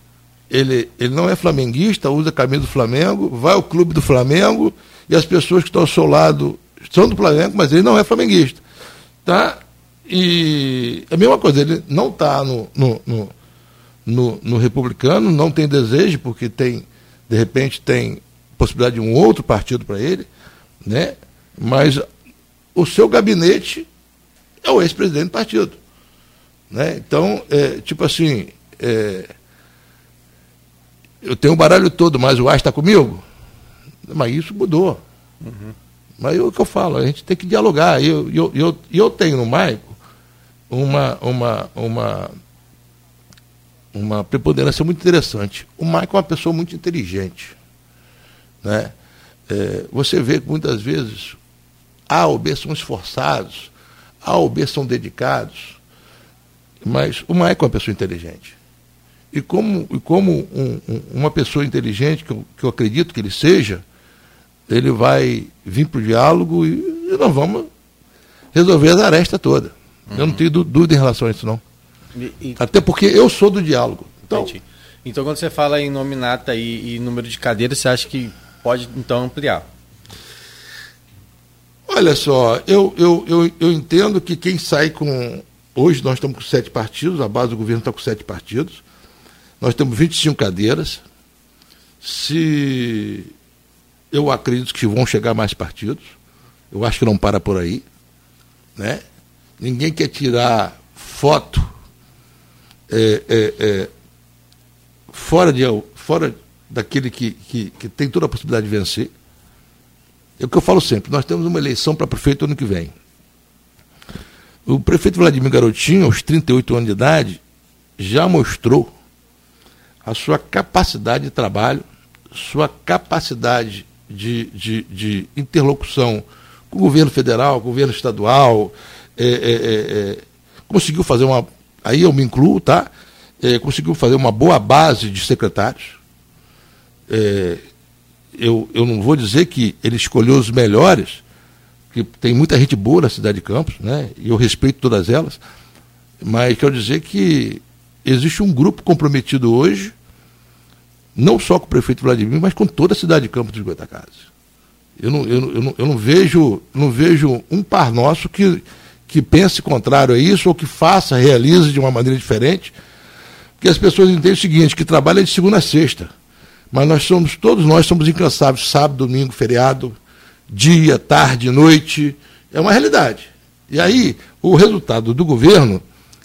ele, ele não é flamenguista, usa a camisa do Flamengo, vai ao clube do Flamengo e as pessoas que estão ao seu lado são do Flamengo, mas ele não é flamenguista. Tá? E é a mesma coisa, ele não está no, no, no, no, no republicano, não tem desejo, porque tem, de repente, tem possibilidade de um outro partido para ele, né? mas o seu gabinete é o ex-presidente do partido. Né? Então, é, tipo assim, é, eu tenho o baralho todo, mas o ar está comigo? Mas isso mudou. Uhum. Mas é o que eu falo, a gente tem que dialogar. E eu, eu, eu, eu tenho no Maico uma, uma, uma, uma preponderância muito interessante. O Maico é uma pessoa muito inteligente. Né? É, você vê que muitas vezes A ou B são esforçados, A ou B são dedicados, mas o Maico é uma pessoa inteligente. E como, e como um, um, uma pessoa inteligente, que eu, que eu acredito que ele seja, ele vai vir para o diálogo e, e, nós vamos resolver as arestas todas. Uhum. Eu não uhum. tenho dúvida em relação a isso, não. E, e... Até porque eu sou do diálogo. Então, então quando você fala em nominata e, e número de cadeiras, você acha que pode então ampliar? Olha só, eu, eu, eu, eu entendo que quem sai com. Hoje nós estamos com sete partidos, a base do governo está com sete partidos. Nós temos 25 cadeiras. Se eu acredito que vão chegar mais partidos, eu acho que não para por aí. Né? Ninguém quer tirar foto é, é, é, fora, de, fora daquele que, que, que tem toda a possibilidade de vencer. É o que eu falo sempre, nós temos uma eleição para prefeito ano que vem. O prefeito Vladimir Garotinho, aos 38 anos de idade, já mostrou a sua capacidade de trabalho, sua capacidade de, de, de interlocução com o governo federal, governo estadual, é, é, é, é conseguiu fazer uma. Aí eu me incluo, tá? É, conseguiu fazer uma boa base de secretários. É, eu, eu não vou dizer que ele escolheu os melhores, que tem muita gente boa na cidade de Campos, né? E eu respeito todas elas, Mas quero dizer que existe um grupo comprometido hoje, não só com o prefeito Vladimir, mas com toda a cidade de Campos de Goitacazes. Eu não, eu, eu, não, eu não vejo não vejo um par nosso que, que pense contrário a isso ou que faça, realize de uma maneira diferente. Porque as pessoas entendem o seguinte, que trabalha de segunda a sexta. Mas nós somos, todos nós somos incansáveis, sábado, domingo, feriado, dia, tarde, noite. É uma realidade. E aí, o resultado do governo,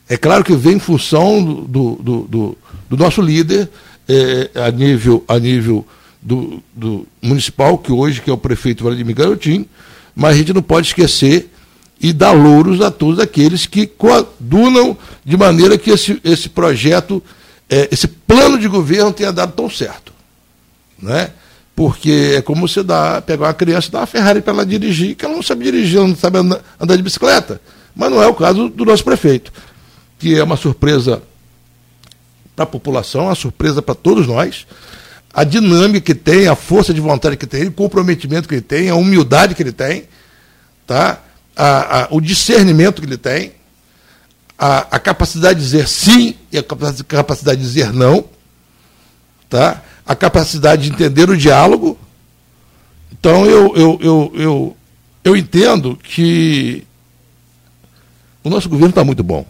é claro que vem em função do, do, do, do nosso líder, é, a nível, a nível do, do, municipal, que hoje que é o prefeito Vladimir Garotinho, mas a gente não pode esquecer e dar louros a todos aqueles que coadunam de maneira que esse, esse projeto, é, esse plano de governo tenha dado tão certo. Né? Porque é como você dá, pegar uma criança e dar uma Ferrari para ela dirigir, que ela não sabe dirigir, ela não sabe andar, andar de bicicleta. Mas não é o caso do nosso prefeito, que é uma surpresa para a população, uma surpresa para todos nós. A dinâmica que tem, a força de vontade que tem, o comprometimento que ele tem, a humildade que ele tem, tá? a, a, o discernimento que ele tem, a, a, capacidade de dizer sim e a capacidade de dizer não, tá? a capacidade de entender o diálogo. Então eu, eu, eu, eu, eu entendo que o nosso governo está muito bom.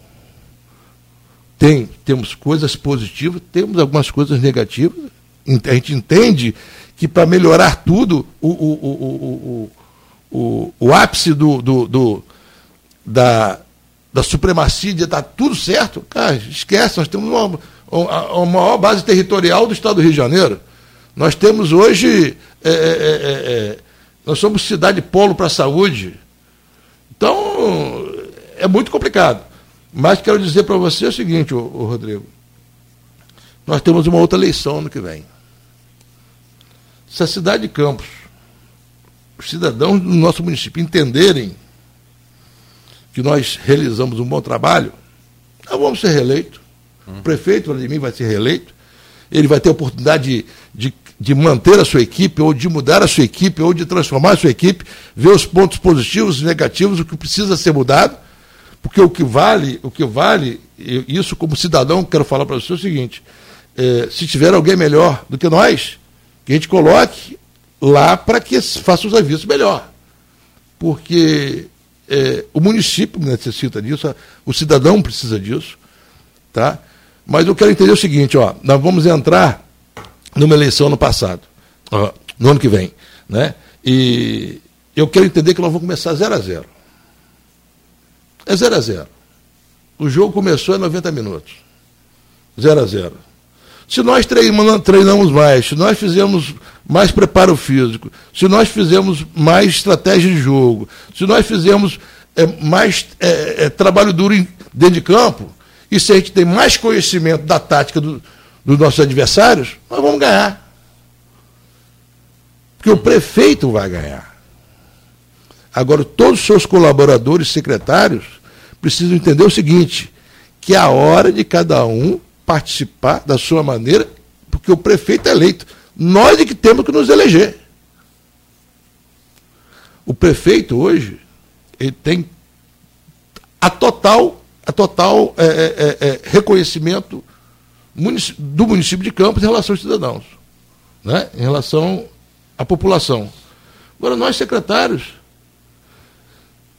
Tem, temos coisas positivas, temos algumas coisas negativas. A gente entende que para melhorar tudo, o, o, o, o, o ápice do, do, do da, da supremacia de estar tudo certo, cara, esquece, nós temos uma, a, maior base territorial do estado do Rio de Janeiro. Nós temos hoje, é, é, é, é nós somos cidade polo para a saúde. Então, é muito complicado. Mas quero dizer para você o seguinte, ô, ô, Rodrigo. Nós temos uma outra eleição no que vem. Se a cidade de Campos os cidadãos do nosso município entenderem que nós realizamos um bom trabalho, nós vamos ser reeleitos. Uhum. O prefeito Vladimir vai ser reeleito. Ele vai ter a oportunidade de, de, de, manter a sua equipe, ou de mudar a sua equipe, ou de transformar a sua equipe, ver os pontos positivos e negativos, o que precisa ser mudado. Porque o que vale, o que vale, isso como cidadão, quero falar para você é o seguinte: é, se tiver alguém melhor do que nós, que a gente coloque lá para que faça os avisos melhor. Porque é, o município necessita disso, o cidadão precisa disso. Tá? Mas eu quero entender o seguinte, ó, nós vamos entrar numa eleição no passado, ó, no ano que vem. Né? E eu quero entender que nós vamos começar 0 a 0 É 0 a 0 O jogo começou em 90 minutos. 0 a 0 se nós treinamos mais, se nós fizemos mais preparo físico, se nós fizemos mais estratégia de jogo, se nós fizemos é, mais é, é, trabalho duro em, dentro de campo, e se a gente tem mais conhecimento da tática do, dos nossos adversários, nós vamos ganhar. Porque o prefeito vai ganhar. Agora, todos os seus colaboradores, secretários, precisam entender o seguinte: que é a hora de cada um participar da sua maneira, porque o prefeito é eleito. Nós é que temos que nos eleger. O prefeito hoje, ele tem a total, a total é, é, é, é reconhecimento do município de Campos em relação aos cidadãos, né? em relação à população. Agora, nós, secretários,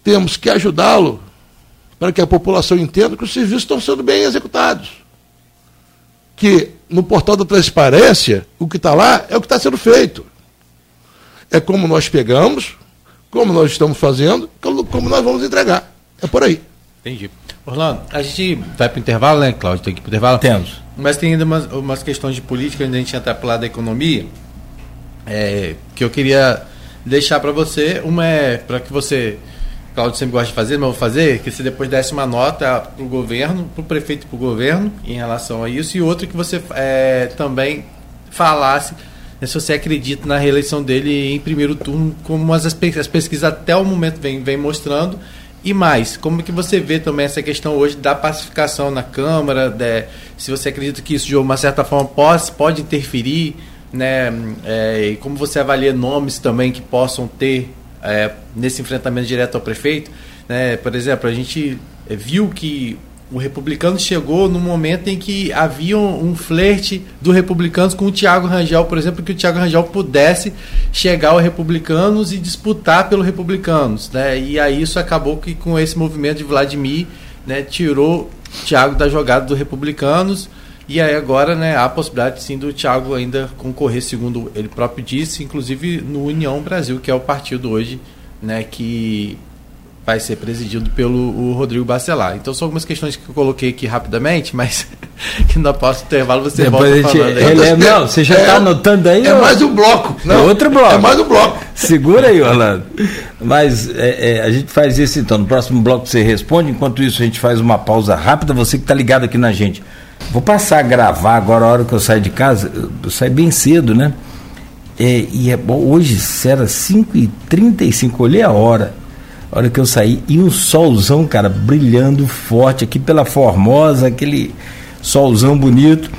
temos que ajudá-lo para que a população entenda que os serviços estão sendo bem executados que no portal da transparência, o que está lá é o que está sendo feito. É como nós pegamos, como nós estamos fazendo, como nós vamos entregar. É por aí. Entendi. Orlando, a gente vai para o intervalo, né, Cláudio? Tem que ir para o intervalo? Temos. Mas tem ainda umas, umas questões de política, antes a gente entrar para o lado da economia, é, que eu queria deixar para você. Uma é para que você Claudio sempre gosta de fazer, mas vou fazer, que você depois desse uma nota para o governo, para o prefeito e para o governo em relação a isso, e outro que você é, também falasse né, se você acredita na reeleição dele em primeiro turno, como as, as pesquisas até o momento vem, vem mostrando, e mais, como que você vê também essa questão hoje da pacificação na Câmara, de, se você acredita que isso de uma certa forma pode, pode interferir, né, é, e como você avalia nomes também que possam ter é, nesse enfrentamento direto ao prefeito. Né? Por exemplo, a gente viu que o republicano chegou no momento em que havia um, um flerte do republicanos com o Tiago Rangel, por exemplo, que o Tiago Rangel pudesse chegar ao republicanos e disputar pelo republicanos, né? E aí isso acabou que com esse movimento de Vladimir, né, tirou Tiago da jogada do republicanos. E aí agora, né, há a possibilidade sim do Thiago ainda concorrer, segundo ele próprio disse, inclusive no União Brasil, que é o partido hoje, né, que vai ser presidido pelo o Rodrigo Bacelar. Então são algumas questões que eu coloquei aqui rapidamente, mas [LAUGHS] que no próximo intervalo você Depois volta a gente falando. aí. relembra. Não, você já está É- anotando aí? É ó? mais um bloco. É outro bloco. É mais um bloco. Segura aí, Orlando. Mas é, é, a gente faz isso então. No próximo bloco você responde. Enquanto isso, a gente faz uma pausa rápida. Você que está ligado aqui na gente. Vou passar a gravar agora a hora que eu saio de casa. Eu, saio bem cedo, né? É, e é bom. Hoje era 5h35. Olhei a hora. A hora que eu saí. E um solzão, cara, brilhando forte aqui pela Formosa. Aquele solzão bonito.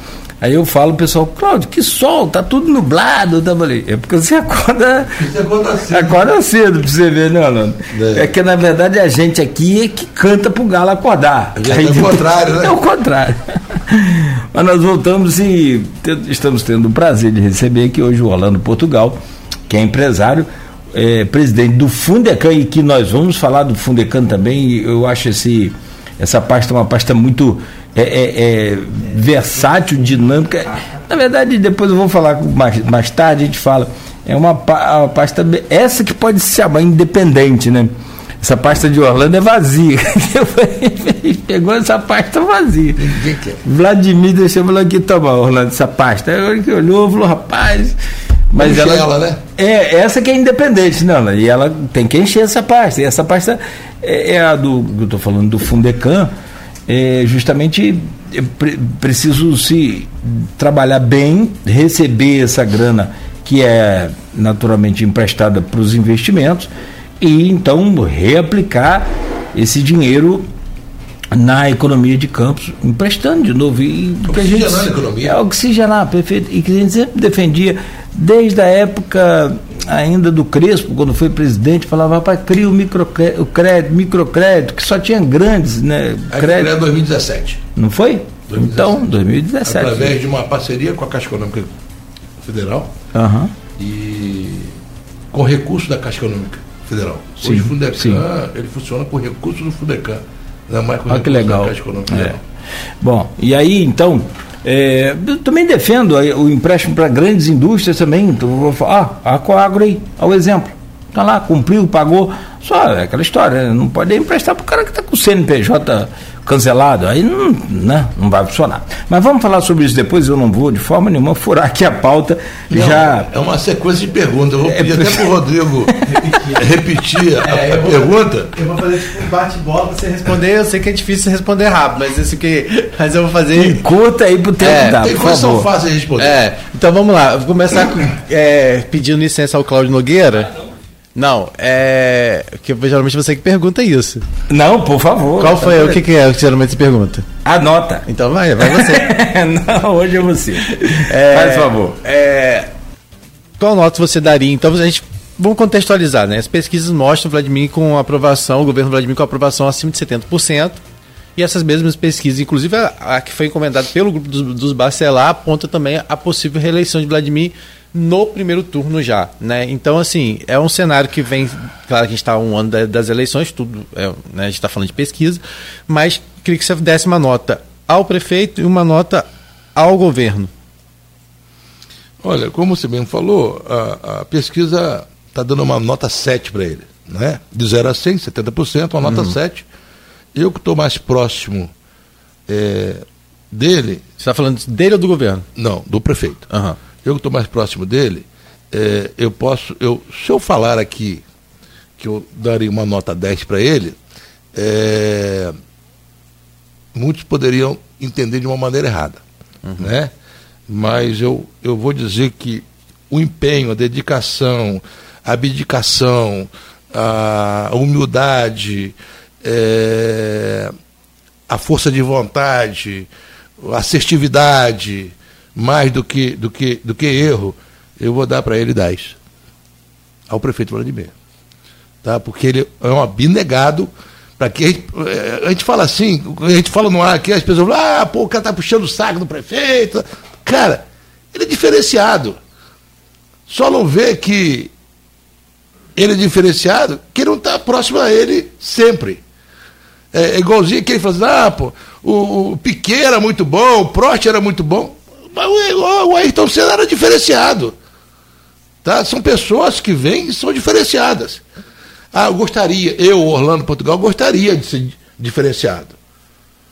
Aí eu falo, pessoal, Cláudio, que sol, tá tudo nublado. Eu falei, é porque você [LAUGHS] acorda Isso acontece. Acorda cedo pra você ver, né, Orlando? É. É. que na verdade a gente aqui é que canta pro galo acordar. É o contrário, né? É o contrário. [LAUGHS] Mas nós voltamos e estamos tendo o prazer de receber aqui hoje o Orlando Portugal, que é empresário, é, presidente do Fundecan, e que nós vamos falar do Fundecan também. Eu acho esse, essa pasta uma pasta muito é, é, é, versátil, dinâmica. Na verdade, depois eu vou falar mais, mais tarde, a gente fala. É uma, uma pasta, essa que pode se chamar independente, né? Essa pasta de Orlando é vazia. [LAUGHS] Pegou essa pasta vazia. Vladimir deixou falou aqui, toma, Orlando, essa pasta. Aí hora que olhou, falou, rapaz. Mas Vamos ela, ela, né? É, essa que é independente, não, né? e ela tem que encher essa pasta. E essa pasta é, é a do, que eu estou falando, do Fundecan, é justamente é, pre- preciso se trabalhar bem, receber essa grana que é naturalmente emprestada para os investimentos e então reaplicar esse dinheiro na economia de campos, emprestando de novo. E, a gente- a economia. É, oxigenar, perfeito. E que a gente sempre defendia, desde a época ainda do Crespo, quando foi presidente, falava, rapaz, cria o microcrédito, o crédito, microcrédito, que só tinha grandes, né? Aí Crédito. foi em 2017. Não foi? 2017. Então, 2017. Através de uma parceria com a Caixa Econômica Federal Aham. e com recursos da Caixa Econômica Federal. Sim, Hoje o Fundecan, sim. ele funciona com recursos do Fundecan. Não é mais com Olha que legal. da Caixa Econômica É. Bom, e aí então, é, eu também defendo o empréstimo para grandes indústrias também. Então, vou falar, ah, a Coagro aí, ao exemplo. Está lá, cumpriu, pagou. Só é aquela história, né? não pode emprestar para o cara que está com o CNPJ cancelado. Aí não, né? não vai funcionar. Mas vamos falar sobre isso depois, eu não vou de forma nenhuma furar aqui a pauta. Não, já. É uma sequência de perguntas. Eu vou É, pedir até porque- para o Rodrigo [LAUGHS] repetir a, É, vou- pergunta. Eu vou fazer tipo um bate-bola pra você responder. Eu sei que é difícil responder rápido, mas isso que. Mas eu vou fazer. Curta aí pro tempo É, dar, Tem por coisas que são favor. fáceis de responder. É, então vamos lá. Eu Vou começar com, é, pedindo licença ao Cláudio Nogueira. Não, é. Que geralmente você que pergunta isso. Não, por favor. Qual foi? Tá O que, que é que geralmente se pergunta? Anota. Então vai, vai você. [LAUGHS] não, hoje é você. É, Faz favor. É, qual nota você daria? Então a gente. Vamos contextualizar, né? As pesquisas mostram o Vladimir com aprovação, o governo Vladimir com aprovação acima de 70%. E essas mesmas pesquisas, inclusive a, a que foi encomendada pelo grupo dos, dos Bacelar, aponta também a possível reeleição de Vladimir no primeiro turno já, né? Então, assim, é um cenário que vem, claro que a gente está um ano da- das eleições, tudo, é, né, a gente está falando de pesquisa, mas queria que você desse uma nota ao prefeito e uma nota ao governo. Olha, como você mesmo falou, a, a pesquisa está dando uma nota 7 para ele. Né? De 0 a 100, 70%, uma nota 7. Eu que estou mais próximo é, dele, Você está falando dele ou do governo? não, do prefeito. Aham. Eu que estou mais próximo dele, é, eu posso, eu, se eu falar aqui que eu daria uma nota 10 para ele, é, muitos poderiam entender de uma maneira errada. Né? Mas eu, eu vou dizer que o empenho, a dedicação, a abdicação, a humildade, é, a força de vontade, a assertividade, mais do que, do que, do que erro, eu vou dar para ele 10. Ao prefeito Vladimir. Tá? Porque ele é um abnegado Para que a gente, eh, a gente fala assim, a gente fala no ar aqui, as pessoas falam, ah, pô, o cara tá puxando o saco do prefeito. Cara, ele é diferenciado. Só não vê que ele é diferenciado, que não está próximo a ele sempre. É, é igualzinho que ele fala assim, ah, pô, o, o Piquet era muito bom, o Prost era muito bom, mas o, Ayrton Senna era diferenciado. Tá? São pessoas que vêm e são diferenciadas. Ah, eu gostaria, eu, Orlando Portugal, gostaria de ser diferenciado.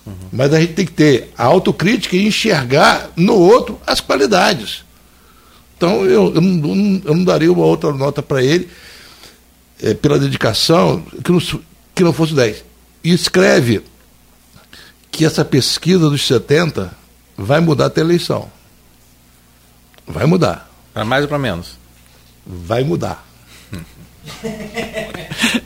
Uhum. Mas a gente tem que ter a autocrítica e enxergar no outro as qualidades. Então eu, eu, não, eu não daria uma outra nota para ele é, pela dedicação que não, que não fosse 10. E escreve que essa pesquisa dos 70 vai mudar até a eleição. Vai mudar. Para mais ou para menos? Vai mudar. [LAUGHS]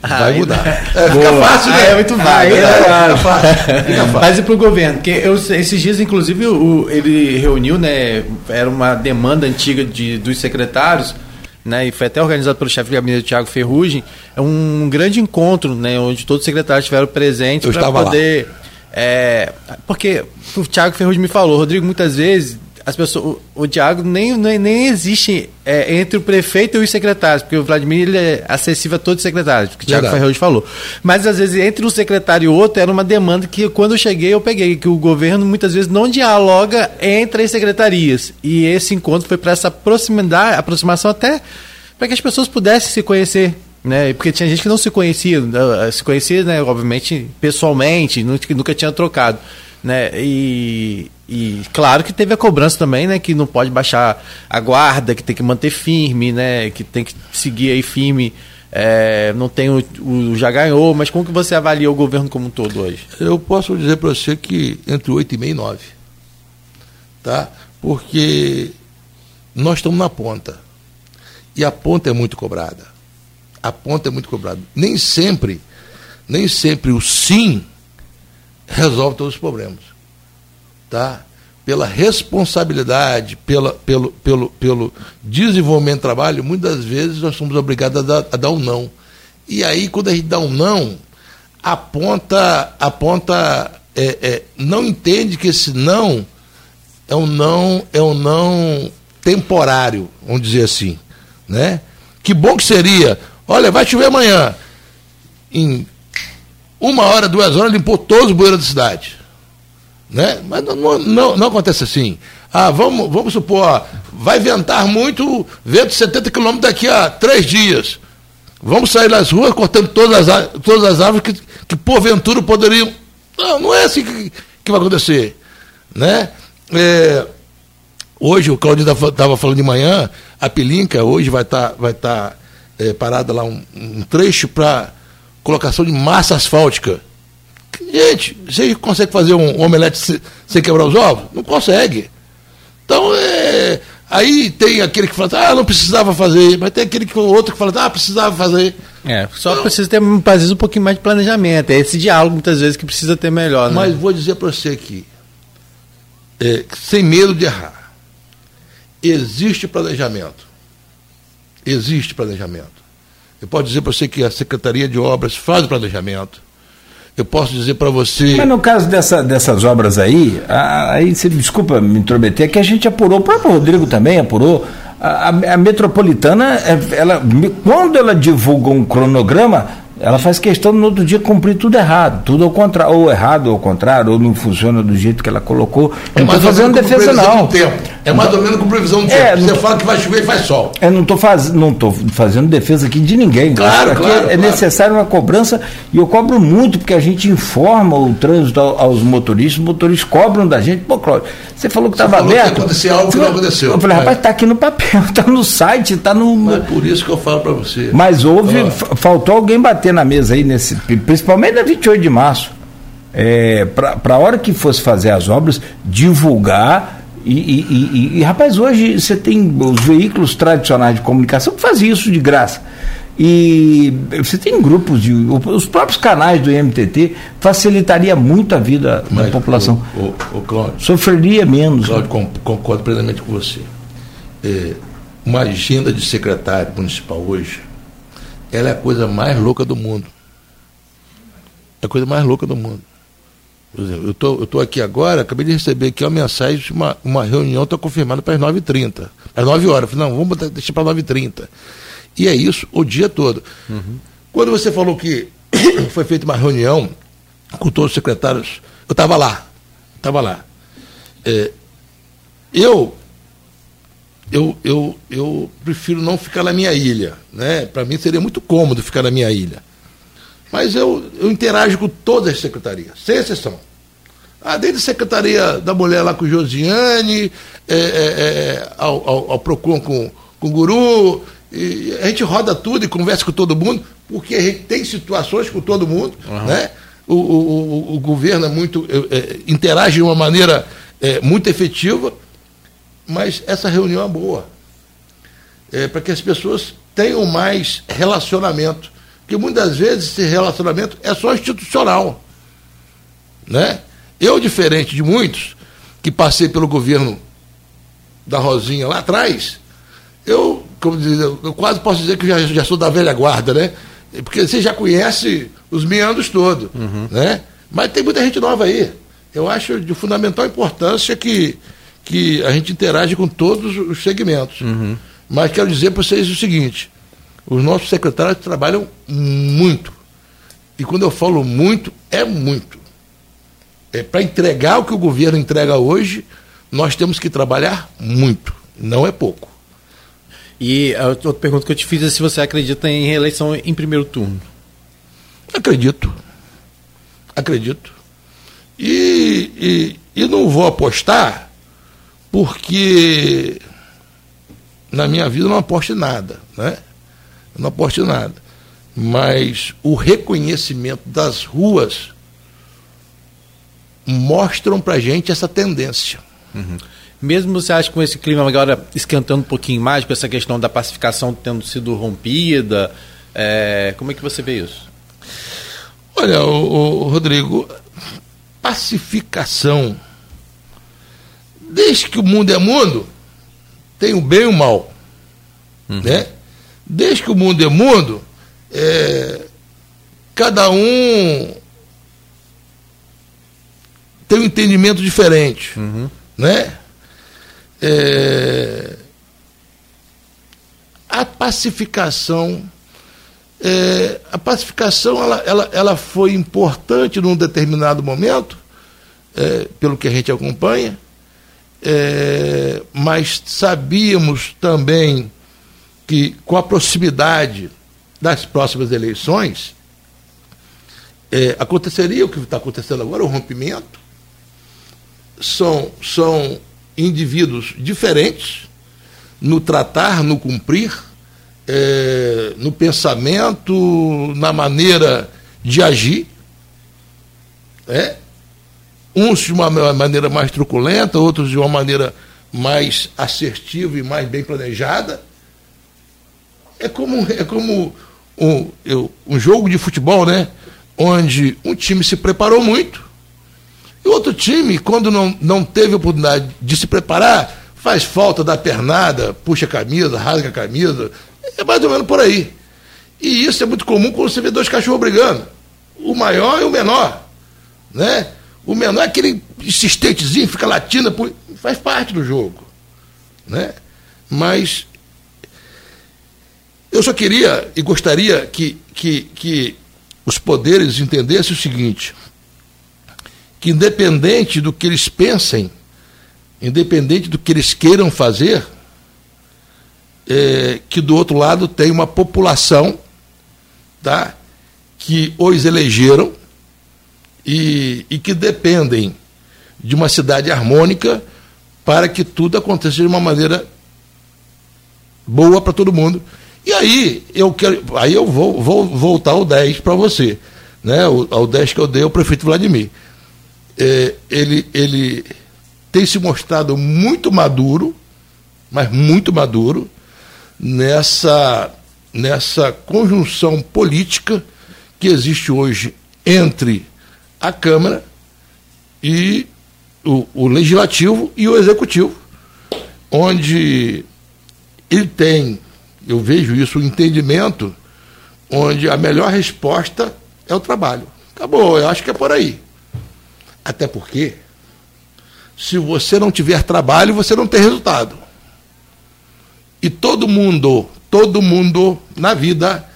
Vai mudar. É, fica fácil, né? Ah, é muito vago. É, fica fácil. Fica fácil. Mas e para o governo? Porque eu, esses dias, inclusive, o, ele reuniu, né? Era uma demanda antiga de, dos secretários né, e foi até organizado pelo chefe de gabinete Tiago Ferrugem, é um grande encontro, né, onde todos os secretários estiveram presentes para poder. É, porque o Tiago Ferrugem me falou, Rodrigo, muitas vezes as pessoas, o, o Tiago nem, nem, nem existe é, entre o prefeito e os secretários, porque o Vladimir ele é acessível a todos os secretários, que o Tiago Ferrugem falou. Mas às vezes entre um secretário e outro era uma demanda que quando eu cheguei eu peguei, que o governo muitas vezes não dialoga entre as secretarias. E esse encontro foi para essa proximidade, aproximação até para que as pessoas pudessem se conhecer né? Porque tinha gente que não se conhecia, né? se conhecia, né? Obviamente, pessoalmente, nunca tinha trocado, né? E, e claro que teve a cobrança também, né? Que não pode baixar a guarda, que tem que manter firme, né? Que tem que seguir aí firme. É, não tem o, o, já ganhou, mas como que você avalia o governo como um todo hoje? Eu posso dizer para você que entre 8,5 e 9. Tá? Porque nós estamos na ponta. E a ponta é muito cobrada. A ponta é muito cobrada. Nem sempre, nem sempre o sim resolve todos os problemas tá? pela responsabilidade, pela, pelo, pelo, pelo desenvolvimento do trabalho, muitas vezes nós somos obrigados a dar, a dar um não. E aí, quando a gente dá um não, a ponta, a ponta é, é, não entende que esse não é um não, é um não temporário, vamos dizer assim. Né? Que bom que seria, olha, vai chover amanhã. Em uma hora, duas horas, limpou todos os bueiros da cidade. Né? Mas não, não, não acontece assim. Ah, vamos, vamos supor, ó, vai ventar muito, vento 70 km daqui a três dias. Vamos sair nas ruas cortando todas as, todas as árvores que, que porventura poderiam. Não, não é assim que, que vai acontecer. Né? É, hoje, o Claudio estava falando de manhã, a Pilinca hoje vai estar tá, vai tá, é, parada lá um, um trecho para colocação de massa asfáltica. Gente, você consegue fazer um omelete sem quebrar os ovos? Não consegue. Então, é, aí tem aquele que fala, ah, não precisava fazer, mas tem aquele que outro que fala, ah, precisava fazer. É, só então, precisa ter, às vezes, um pouquinho mais de planejamento. É esse diálogo, muitas vezes, que precisa ter melhor. Né? Mas vou dizer para você aqui, é, sem medo de errar, existe planejamento. Existe planejamento. Eu posso dizer para você que a Secretaria de Obras faz o planejamento eu posso dizer para você. Mas no caso dessa, dessas obras aí, aí você desculpa me intrometer, é que a gente apurou, o próprio Rodrigo também apurou. A, a, a metropolitana, é, ela, quando ela divulga um cronograma, ela faz questão no outro dia cumprir tudo errado, tudo ao contrário, ou errado ou ao contrário, ou não funciona do jeito que ela colocou. É não estou fazendo defesa, não. Tempo. É mais ou menos com previsão do é, tempo. Você tô... fala que vai chover e faz sol. Eu não estou faz... não fazendo defesa aqui de ninguém. Claro, aqui claro, é claro. necessário uma cobrança e eu cobro muito, porque a gente informa o trânsito aos motoristas, os motoristas cobram da gente. Pô, Cláudio, você falou que estava aberto. Que acontecer algo que não aconteceu. Eu falei, rapaz, está aqui no papel, está [LAUGHS] no site, está no. Mas é por isso que eu falo para você. Mas houve, ah. faltou alguém bater na mesa aí, nesse, principalmente na 28 de março. É, para a hora que fosse fazer as obras, divulgar. E, e, e, e, rapaz, hoje você tem os veículos tradicionais de comunicação que fazem isso de graça. E você tem grupos de. Os próprios canais do IMTT facilitaria muito a vida Mas, da população. O, o, o Cláudio, Sofreria menos. Cláudio, né? concordo plenamente com você. É, uma agenda de secretário municipal hoje, ela é a coisa mais louca do mundo. é a coisa mais louca do mundo. Por exemplo, eu tô, estou tô aqui agora, acabei de receber aqui uma mensagem de uma, uma reunião está confirmada para as 9h30. Às 9 horas. Eu falei, não, vamos deixar para 9h30. E é isso o dia todo. Uhum. Quando você falou que [COUGHS] foi feita uma reunião com todos os secretários, eu estava lá. Estava lá. É, eu, eu, eu, eu prefiro não ficar na minha ilha. Né? Para mim seria muito cômodo ficar na minha ilha. Mas eu, eu interajo com todas as secretarias, sem exceção. Ah, desde a Secretaria da Mulher lá com Josiane, é, é, é, ao, ao, ao Procon com, com o Guru, a gente roda tudo e conversa com todo mundo, porque a gente tem situações com todo mundo, uhum. né? O, o, o, governo é muito, é, é, interage de uma maneira é, muito efetiva, mas essa reunião é boa. É, para que as pessoas tenham mais relacionamento. Porque muitas vezes esse relacionamento é só institucional. Né? Eu, diferente de muitos, que passei pelo governo da Rosinha lá atrás, eu, como dizer, eu quase posso dizer que já, já sou da velha guarda, né? Porque você já conhece os meandros todos, uhum. né? Mas tem muita gente nova aí. Eu acho de fundamental importância que, que a gente interage com todos os segmentos. Uhum. Mas quero dizer para vocês o seguinte: os nossos secretários trabalham muito. E quando eu falo muito, é muito. É para entregar o que o governo entrega hoje, nós temos que trabalhar muito, não é pouco. E a outra pergunta que eu te fiz é se você acredita em reeleição em primeiro turno. Acredito. Acredito. E, e, e não vou apostar porque na minha vida não aposto em nada, né? Eu não aposto em nada. Mas o reconhecimento das ruas mostram pra gente essa tendência. Uhum. Mesmo você acha que com esse clima agora esquentando um pouquinho mais, com essa questão da pacificação tendo sido rompida, é, como é que você vê isso? Olha, o, o Rodrigo, pacificação, desde que o mundo é mundo, tem o bem e o mal. Uhum. Né? Desde que o mundo é mundo, é, cada um tem um entendimento diferente. Uhum. Né? É, a pacificação é, a pacificação ela, ela, ela foi importante num determinado momento, é, pelo que a gente acompanha, é, mas sabíamos também que com a proximidade das próximas eleições, é, aconteceria o que está acontecendo agora, o rompimento. São, são indivíduos diferentes no tratar, no cumprir, é, no pensamento, na maneira de agir. É? Uns de uma maneira mais truculenta, outros de uma maneira mais assertiva e mais bem planejada. É como, é como um, eu, um jogo de futebol, né? Onde um time se preparou muito e outro time, quando não, não teve oportunidade de se preparar, faz falta da pernada, puxa a camisa, rasga a camisa. É mais ou menos por aí. E isso é muito comum quando você vê dois cachorros brigando. O maior e o menor. Né? O menor é aquele insistentezinho, fica latindo, faz parte do jogo. Né? Mas eu só queria e gostaria que, que, que os poderes entendessem o seguinte que independente do que eles pensem, independente do que eles queiram fazer, é, que do outro lado tem uma população tá, que os elegeram e, e que dependem de uma cidade harmônica para que tudo aconteça de uma maneira boa para todo mundo. E aí eu quero, aí eu vou, vou voltar ao 10 para você, né? O, ao 10 que eu dei ao prefeito Vladimir é, ele, ele tem se mostrado muito maduro, mas muito maduro, nessa, nessa conjunção política que existe hoje entre a Câmara e o, o Legislativo e o Executivo, onde ele tem, eu vejo isso, o um entendimento, onde a melhor resposta é o trabalho. Acabou, eu acho que é por aí. Até porque, se você não tiver trabalho, você não tem resultado. E todo mundo, todo mundo na vida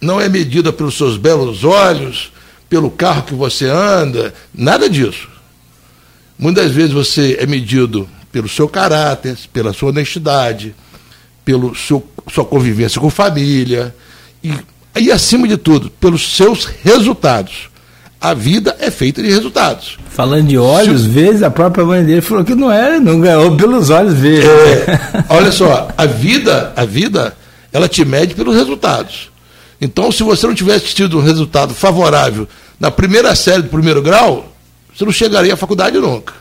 não é medida pelos seus belos olhos, pelo carro que você anda, nada disso. Muitas vezes você é medido pelo seu caráter, pela sua honestidade, pela sua convivência com família e, e, acima de tudo, pelos seus resultados. A vida é feita de resultados. Falando de olhos Se... vezes, a própria mãe dele falou que não era, não ganhou pelos olhos vezes. É, [LAUGHS] olha só, a vida, a vida, ela te mede pelos resultados. Então, se você não tivesse tido um resultado favorável na primeira série do primeiro grau, você não chegaria à faculdade nunca.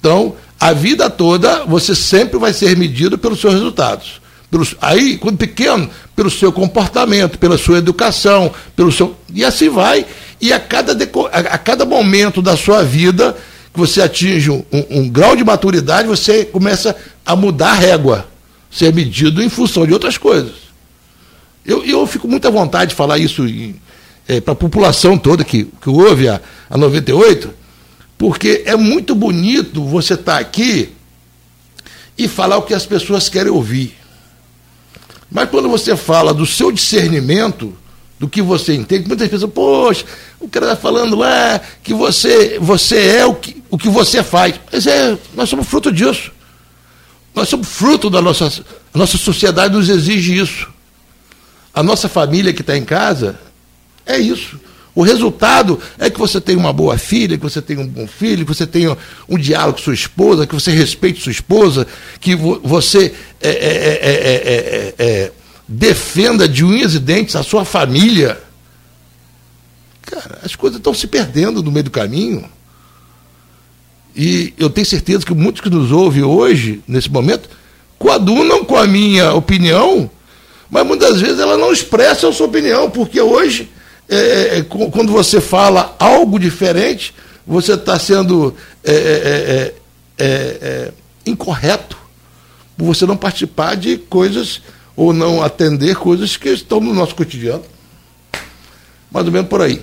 Então, a vida toda, você sempre vai ser medido pelos seus resultados. Pelos, aí, quando pequeno, pelo seu comportamento, pela sua educação, pelo seu. E assim vai. E a cada, deco, a, a cada momento da sua vida que você atinge um, um, um grau de maturidade, você começa a mudar a régua. Ser medido em função de outras coisas. Eu, eu fico muito à vontade de falar isso é, para a população toda que, que ouve a, a 98, porque é muito bonito você estar tá aqui e falar o que as pessoas querem ouvir. Mas quando você fala do seu discernimento, do que você entende, muitas pessoas, poxa, o cara está falando lá que você, você é o que, o que você faz. Mas é, nós somos fruto disso. Nós somos fruto da nossa. A nossa sociedade nos exige isso. A nossa família que está em casa é isso. O resultado é que você tenha uma boa filha, que você tenha um bom filho, que você tenha um diálogo com sua esposa, que você respeite sua esposa, que você é, é, é, defenda de unhas e dentes a sua família. Cara, as coisas estão se perdendo no meio do caminho. E eu tenho certeza que muitos que nos ouvem hoje, nesse momento, coadunam com a minha opinião mas muitas vezes ela não expressa a sua opinião, porque hoje, é, é, é quando você fala algo diferente, você está sendo é, é, é, incorreto por você não participar de coisas ou não atender coisas que estão no nosso cotidiano. Mais ou menos por aí.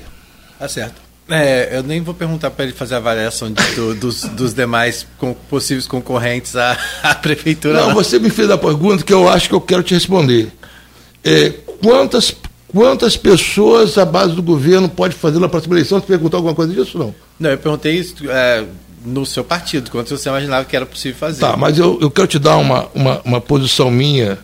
Tá certo. É, eu nem vou perguntar para ele fazer a avaliação de, do, dos, dos, demais com, possíveis concorrentes à, à prefeitura. Não, não, você me fez a pergunta que eu acho que eu quero te responder é, quantas, quantas pessoas a base do governo pode fazer na próxima eleição? Você perguntou alguma coisa disso não? Não, eu perguntei isso é, no seu partido, quanto você imaginava que era possível fazer. Tá, mas eu, eu quero te dar uma, uma, uma posição minha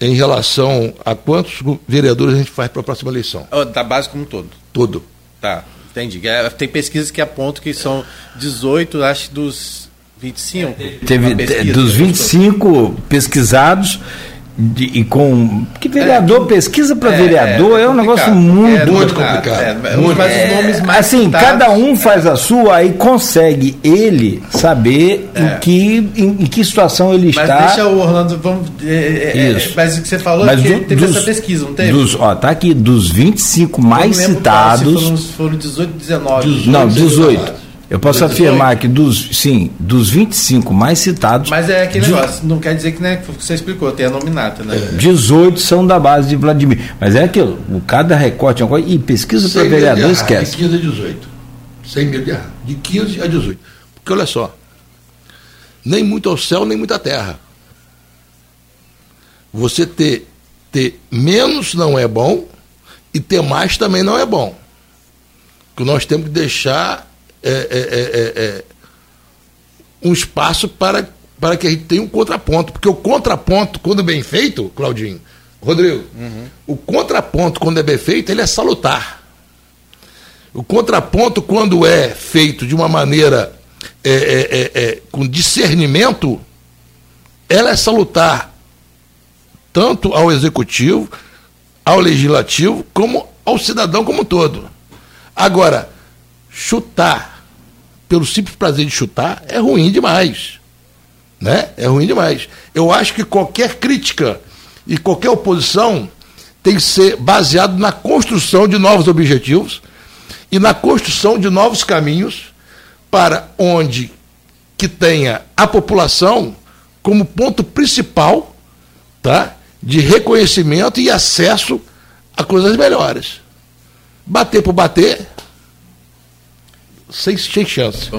em relação a quantos vereadores a gente faz para a próxima eleição. Da base como um todo? Todo. Tá, entendi. É, tem pesquisas que apontam que são 18, acho dos 25. Teve pesquisa, dos 25 pesquisados, de, e com. Que vereador, é, pesquisa para é, vereador é, é, um negócio muito, é, muito complicado. É, muito, mas os nomes mais assim, citados, cada um faz a sua e consegue ele saber em, que, em, em, que situação ele mas está. Mas deixa o Orlando. Vamos, Isso. Mas o que você falou mas que do, teve dos, essa pesquisa, não teve? Dos, ó, tá aqui, dos 25 mais citados. Foram, foram 18, 19. 18, não, 18. 19. Eu posso afirmar que dos, sim, dos 25 mais citados. Mas é aquele de... negócio, não quer dizer que né, você explicou, tem a nominata, né? 18 são da base de Vladimir. Mas é aquilo, cada recorte é uma coisa. E pesquisa para vereador esquece. De 15 a 18. Sem medo de errar. De 15 a 18. Porque olha só, nem muito ao céu, nem muita terra. Você ter, ter menos não é bom e ter mais também não é bom. Que nós temos que deixar é é, é, é, é, um espaço para, para que a gente tenha um contraponto. Porque o contraponto, quando bem feito, Claudinho, Rodrigo, uhum. o contraponto, quando é bem feito, ele é salutar. O contraponto, quando é feito de uma maneira é, com discernimento, ela é salutar tanto ao executivo, ao legislativo, como ao cidadão como um todo. Agora, chutar pelo simples prazer de chutar, é ruim demais. Né? É ruim demais. Eu acho que qualquer crítica e qualquer oposição tem que ser baseado na construção de novos objetivos e na construção de novos caminhos para onde que tenha a população como ponto principal tá, de reconhecimento e acesso a coisas melhores. Bater por bater sem, sem chance.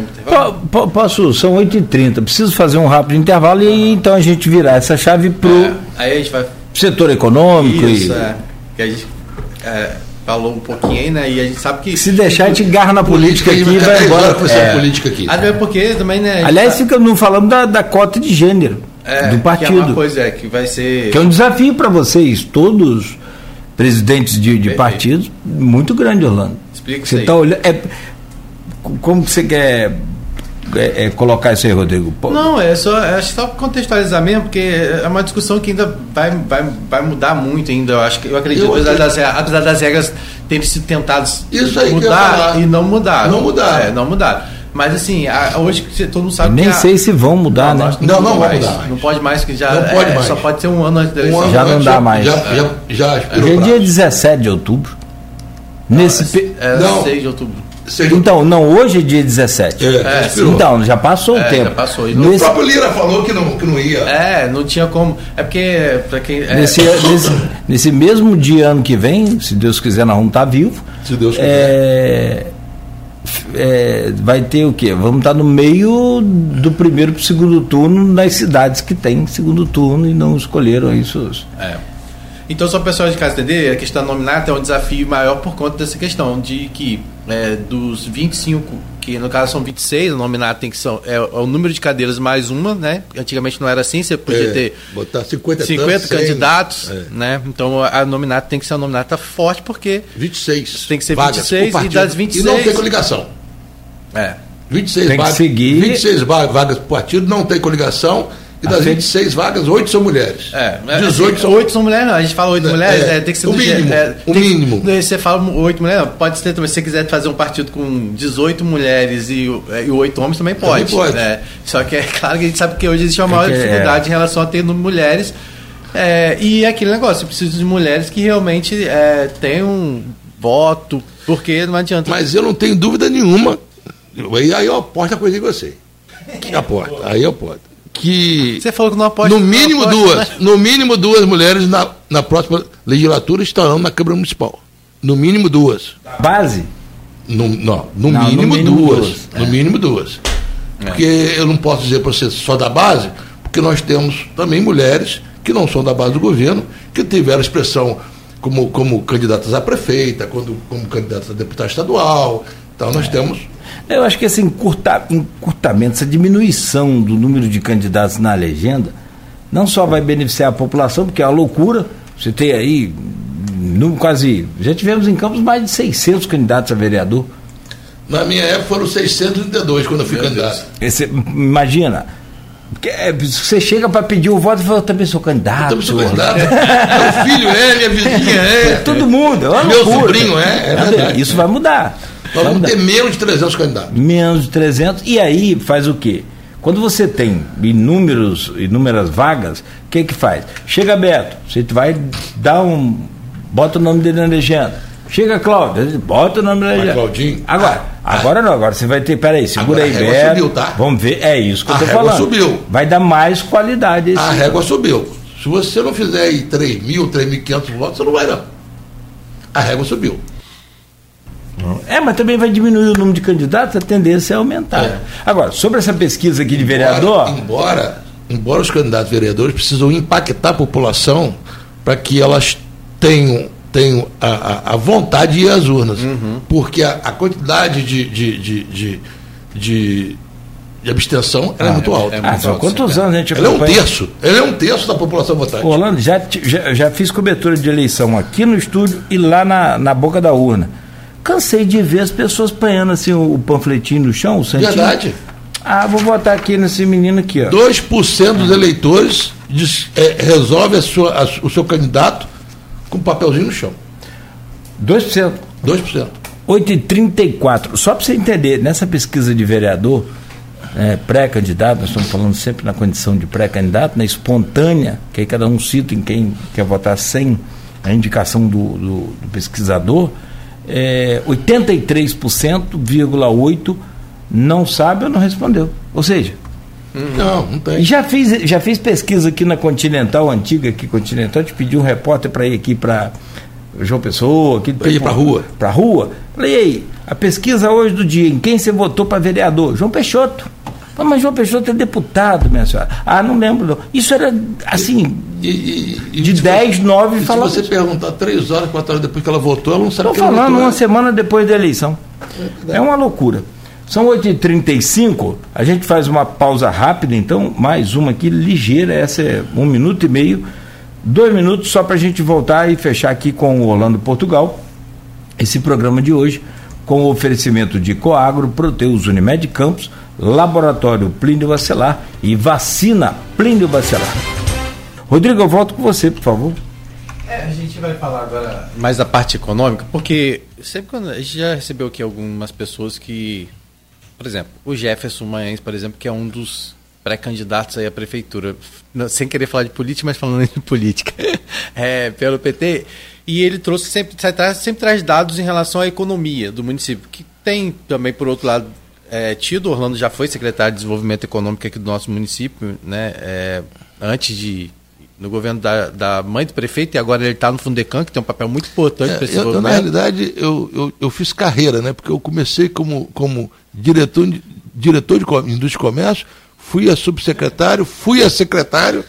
posso, são 8h30, preciso fazer um rápido intervalo e então a gente virar essa chave pro é, aí a gente vai... setor econômico. Isso, e... é. Que a gente é, falou um pouquinho aí, né? E a gente sabe que. Se deixar, a gente garra na política, política aqui e vai [LAUGHS] embora. Para é. política aqui. Até porque também, né? Aliás, tá... fica não falando da, da cota de gênero é, do partido. Que é uma coisa, é, que vai ser. Que é um desafio para vocês, todos presidentes de, de partidos, muito grande, Orlando. Explica você está olhando. É, como você quer é, é, colocar isso aí, Rodrigo? Não, é só, é só contextualizar mesmo, porque é uma discussão que ainda vai, vai, vai mudar muito ainda. Eu acho que eu acredito, eu apesar, das, apesar das regras terem sido tentadas mudar e não mudar. Não mudar. É, não mudar. Mas assim, a, hoje todo mundo sabe eu Nem sei se vão mudar, não, né? Não, não, não vai mudar. Não pode mais, que já. Não pode é, mais. Só pode ser um ano antes da eleição. Um já não dá mais. Já, já, já, já é dia 17 de outubro. Não, Nesse é, é não. 6 de outubro. Então, não, hoje é dia 17. É, é, então, já passou é, o tempo. Já passou. E nesse... O próprio Lira falou que não, que não ia. É, não tinha como. É porque. Pra quem, é... nesse, nesse, nesse, mesmo dia, ano que vem, se Deus quiser, nós vamos estar vivos. Se Deus quiser. É, é, vai ter o quê? Vamos estar no meio do primeiro para o segundo turno nas cidades que tem segundo turno e não escolheram isso. É. Então, só o pessoal de casa entender, a questão da nominata é um desafio maior por conta dessa questão de que é, dos 25, que no caso são 26, o nominato tem que ser é, é, o número de cadeiras mais uma, né? Antigamente não era assim, você podia é, ter botar 50, 50 tantos, candidatos, 100, é. né? Então a nominata tem que ser uma nominata forte porque 26 tem que ser 26 e das 26 e não tem coligação. É. 26 tem vagas, seguir... 26 vagas por partido, não tem coligação e das 26 vagas, 8 são mulheres. É, 18 assim, são... 8 são mulheres, não. A gente fala 8 é, mulheres, é, tem que ser o mínimo. É, o mínimo. Que, você fala 8 mulheres, não, pode ser também. Se você quiser fazer um partido com 18 mulheres e, e 8 homens, também pode. Também pode. Né? Só que é [LAUGHS] claro que a gente sabe que hoje existe uma maior é dificuldade em relação a ter mulheres. É, e aquele negócio, você precisa de mulheres que realmente é, tenham voto, porque não adianta. Mas eu não tenho dúvida nenhuma. Aí, aí eu aposto a coisa em você. [LAUGHS] Que aporta, aí eu aporto que você falou que não aposta no mínimo aposta, duas né? no mínimo duas mulheres na, na próxima legislatura estarão na Câmara Municipal no mínimo duas base no, não, no, não, mínimo, no mínimo duas, duas. no é. mínimo duas é. porque eu não posso dizer para você só da base porque nós temos também mulheres que não são da base do governo que tiveram expressão como, como candidatas a prefeita quando, como candidatas a deputado estadual então nós é. temos eu acho que esse encurta, encurtamento, essa diminuição do número de candidatos na legenda, não só vai beneficiar a população, porque é uma loucura. Você tem aí no, quase. Já tivemos em Campos mais de 600 candidatos a vereador. Na minha época foram 632 quando eu fui Meu candidato. Esse, imagina. Porque é, você chega para pedir o voto e fala, eu também sou candidato. Eu também sou candidato. [LAUGHS] Meu filho é, minha vizinha é. Todo mundo. É Meu sobrinho é. é Isso vai mudar. Nós vamos ter menos de 300 candidatos. Menos de 300. E aí faz o quê? Quando você tem inúmeros, inúmeras vagas, o que que faz? Chega Beto, você vai dar um. Bota o nome dele na legenda. Chega Cláudio, bota o nome da legenda. Claudinho. Agora, ah, agora não, agora você vai ter. Peraí, segura aí, Beto. Subiu, tá? Vamos ver, é isso que a eu tô falando. subiu. Vai dar mais qualidade esse. A régua subiu. Se você não fizer aí 3 mil, 3.500 votos, você não vai não. A régua subiu. É, mas também vai diminuir o número de candidatos, a tendência é aumentar. É. Agora, sobre essa pesquisa aqui de vereador. Embora, embora os candidatos vereadores precisam impactar a população para que elas tenham, tenham a, a, a, vontade de ir às urnas. Uhum. Porque a, a, quantidade de, de, de, de, de de abstenção ah, é muito alta. É, é muito ah, quantos anos a gente Ele é um terço. Ele é um terço da população votante. Orlando, já, já, já fiz cobertura de eleição aqui no estúdio e lá na, na boca da urna. Cansei de ver as pessoas apanhando assim o, panfletinho no chão, o santinho. Verdade. Ah, vou votar aqui nesse menino aqui, ó. 2% dos eleitores diz, é, resolve a sua, a, o seu candidato com um papelzinho no chão. 2%. 2%. 8,34. Só para você entender, nessa pesquisa de vereador, é, pré-candidato, nós estamos falando sempre na condição de pré-candidato, na espontânea, que aí cada um cita em quem quer votar sem a indicação do, do, do pesquisador, é, 83,8% não sabe ou não respondeu. Ou seja, não, não tem. Já fiz, já fiz pesquisa aqui na Continental, antiga aqui Continental, te pedi um repórter para ir aqui para João Pessoa, aqui para ir para rua. Para rua. Falei, e aí, A pesquisa hoje do dia, em quem você votou para vereador? João Peixoto. Mas João Peixoto é deputado, minha senhora. Ah, não lembro. Não. Isso era assim, e, e, de 10, 9 falava. Se você perguntar três horas, quatro horas depois que ela votou, ela não sabe Estou falando votou, uma é. semana depois da eleição. É, é uma loucura. São 8h35, a gente faz uma pausa rápida, então, mais uma aqui, ligeira, essa é um minuto e meio, dois minutos só para a gente voltar e fechar aqui com o Orlando Portugal, esse programa de hoje, com o oferecimento de Coagro, Proteus Unimed Campos, Laboratório Plínio Bacelar e Vacina Plínio Bacelar. Rodrigo, eu volto com você, por favor. É, a gente vai falar agora mais da parte econômica, porque sempre quando a gente já recebeu aqui algumas pessoas que por exemplo, o Jefferson Manhães, por exemplo, que é um dos pré-candidatos aí à prefeitura, sem querer falar de política, mas falando [LAUGHS] de política, é, pelo PT, e ele trouxe sempre, sempre traz dados em relação à economia do município, que tem também, por outro lado, é, tido, Orlando já foi secretário de Desenvolvimento Econômico aqui do nosso município, né, é, antes de no governo da, da mãe do prefeito e agora ele está no Fundecam, que tem um papel muito importante é, para esse eu, eu, Na realidade, eu, eu, eu, fiz carreira, né? Porque eu comecei como, como diretor, diretor de indústria de comércio, fui a subsecretário, fui a secretário,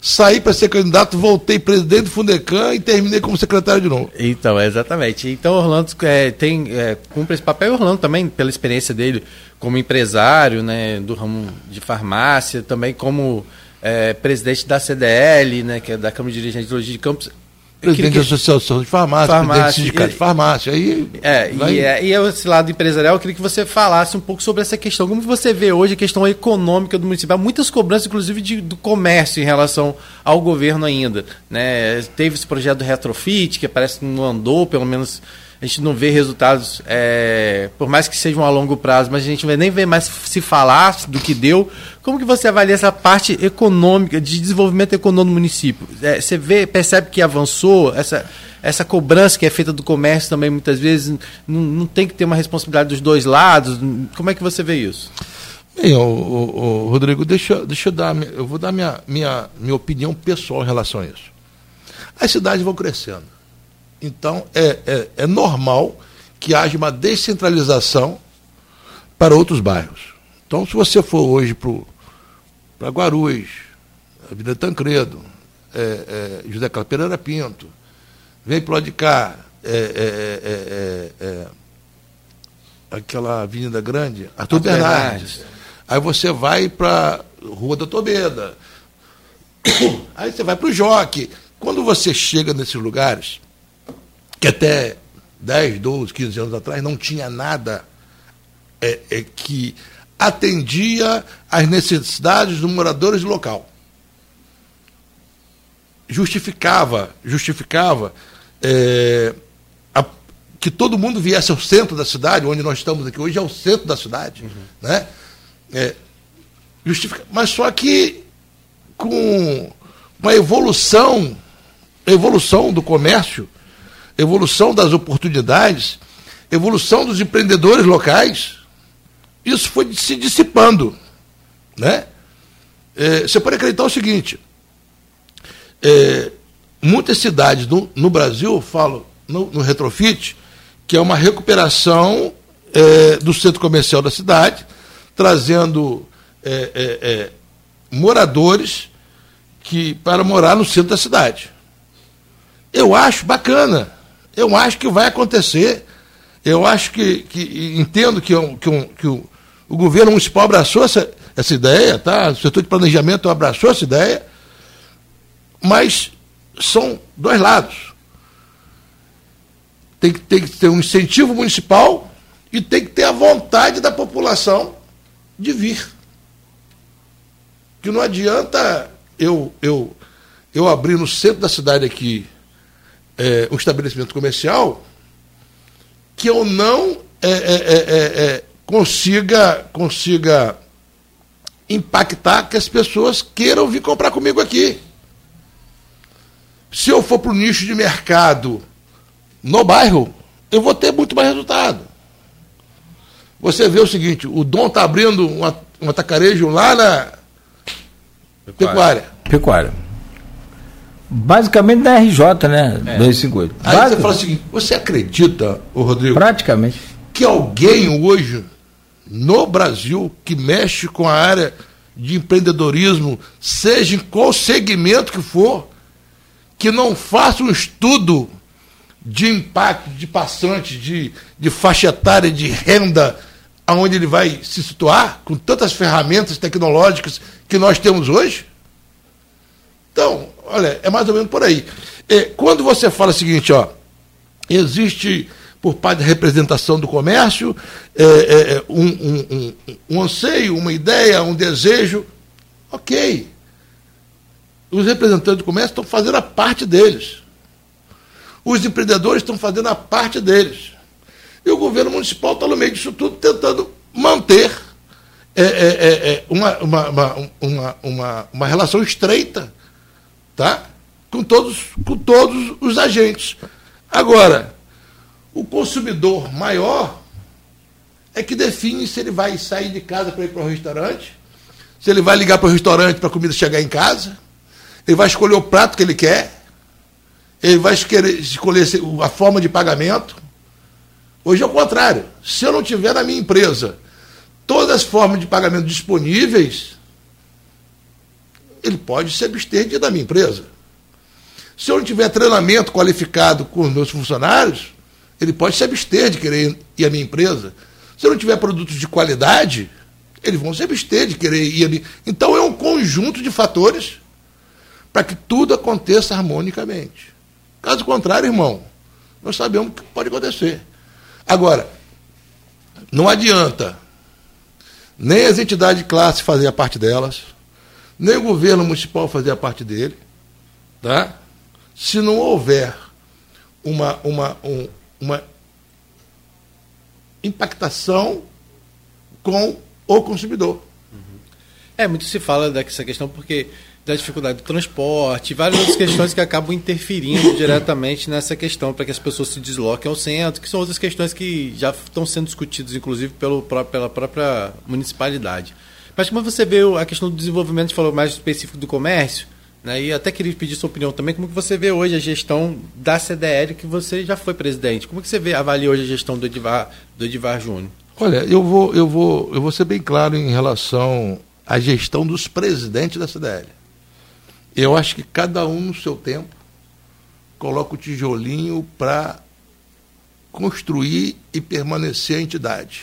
saí para ser candidato, voltei presidente do Fundecam e terminei como secretário de novo. Então, exatamente. Então, Orlando é, tem, é, cumpre esse papel. Orlando também, pela experiência dele como empresário, né, do ramo de farmácia, também como é, presidente da CDL, né, que é da Câmara de Dirigentes de Logia de Campos. Presidente da Associação de Farmácia, farmácia presidente do Sindicato de Farmácia. Aí é, vai... e, é, e é esse lado empresarial, eu queria que você falasse um pouco sobre essa questão. Como você vê hoje a questão econômica do município? Há muitas cobranças, inclusive, de, do comércio em relação ao governo ainda. Né? Teve esse projeto do retrofit, que parece que não andou, pelo menos a gente não vê resultados, é, por mais que sejam a longo prazo, mas a gente nem vê mais se falar do que deu. Como que você avalia essa parte econômica, de desenvolvimento econômico do município? É, você vê, percebe que avançou, essa, essa cobrança que é feita do comércio também muitas vezes não, não tem que ter uma responsabilidade dos dois lados. Como é que você vê isso? Bem, ô, Rodrigo, deixa, deixa eu dar, eu vou dar minha, minha, minha opinião pessoal em relação a isso. As cidades vão crescendo então, é, é, é normal que haja uma descentralização para outros bairros. Então, se você for hoje para Guarulhos, Avenida Tancredo, é, é, José Carlos Pereira Pinto, vem para o lado de cá, é, é, é, aquela Avenida Grande, Arthur Bernardes. Bernardes. Aí você vai para Rua da Tobeda. [COUGHS] Aí você vai para o Joque. Quando você chega nesses lugares, que até 10, 12, 15 anos atrás não tinha nada é, é, que atendia às necessidades dos moradores do local. Justificava, justificava é, a, que todo mundo viesse ao centro da cidade, onde nós estamos aqui hoje é o centro da cidade, uhum. né? É, justifica, mas só que com uma evolução, evolução do comércio, evolução das oportunidades, evolução dos empreendedores locais, isso foi se dissipando. Né? É, você pode acreditar o seguinte: é, muitas cidades no, no Brasil, falo no, no, retrofit, que é uma recuperação é, do centro comercial da cidade, trazendo é, é, é, moradores que para morar no centro da cidade. Eu acho bacana. Eu acho que vai acontecer. Eu acho que, que entendo que, que, um, que o, o, governo municipal abraçou essa, essa ideia, tá? o setor de planejamento abraçou essa ideia, mas são dois lados. Tem que, tem que ter um incentivo municipal e tem que ter a vontade da população de vir. Que não adianta eu, eu, eu abrir no centro da cidade aqui é, um estabelecimento comercial que eu não é é, é, é, é, consiga, consiga impactar que as pessoas queiram vir comprar comigo aqui. Se eu for para o nicho de mercado no bairro, eu vou ter muito mais resultado. Você vê o seguinte, o Dom está abrindo um, um atacarejo lá na pecuária. Pecuária. Basicamente da RJ, né? É. 258. Aí Basic... você fala assim, você acredita, o Rodrigo? Praticamente. que alguém hoje no Brasil que mexe com a área de empreendedorismo, seja em qual segmento que for, que não faça um estudo de impacto de passante, de, de faixa etária, de renda, aonde ele vai se situar, com tantas ferramentas tecnológicas que nós temos hoje? Então, olha, é mais ou menos por aí. É, quando você fala o seguinte, ó, existe por parte da representação do comércio, é, é, é um, um, um, um anseio, uma ideia, um desejo. Ok. Os representantes do comércio estão fazendo a parte deles. Os empreendedores estão fazendo a parte deles. E o governo municipal está no meio disso tudo tentando manter é, é, é, é uma, uma, uma, uma, uma relação estreita tá? com, todos, com todos os agentes. Agora, o consumidor maior é que define se ele vai sair de casa para ir para o restaurante, se ele vai ligar para o restaurante para a comida chegar em casa, ele vai escolher o prato que ele quer, ele vai escolher a forma de pagamento. Hoje é o contrário. Se eu não tiver na minha empresa todas as formas de pagamento disponíveis, ele pode se abster de ir da minha empresa. Se eu não tiver treinamento qualificado com os meus funcionários, ele pode se abster de querer ir à minha empresa. Se eu não tiver produtos de qualidade, eles vão se abster de querer ir à minha. Então é um conjunto de fatores para que tudo aconteça harmonicamente. Caso contrário, irmão, nós sabemos o que pode acontecer. Agora, não adianta nem as entidades de classe fazer a parte delas, nem o governo municipal fazer a parte dele, tá? se não houver uma, uma, um, uma impactação com o consumidor. É, muito se fala dessa questão porque da dificuldade do transporte, várias outras questões que acabam interferindo diretamente nessa questão para que as pessoas se desloquem ao centro, que são outras questões que já estão sendo discutidas, inclusive, pelo, pela própria municipalidade. Mas como você vê a questão do desenvolvimento, falou mais específico do comércio, né? E até queria pedir sua opinião também, como que você vê hoje a gestão da CDL, que você já foi presidente? Como que você vê, avalia hoje a gestão do Edivar, do Edivar Júnior? Olha, eu vou, eu, vou, eu vou ser bem claro em relação à gestão dos presidentes da CDL. Eu acho que cada um no seu tempo coloca o tijolinho para construir e permanecer a entidade.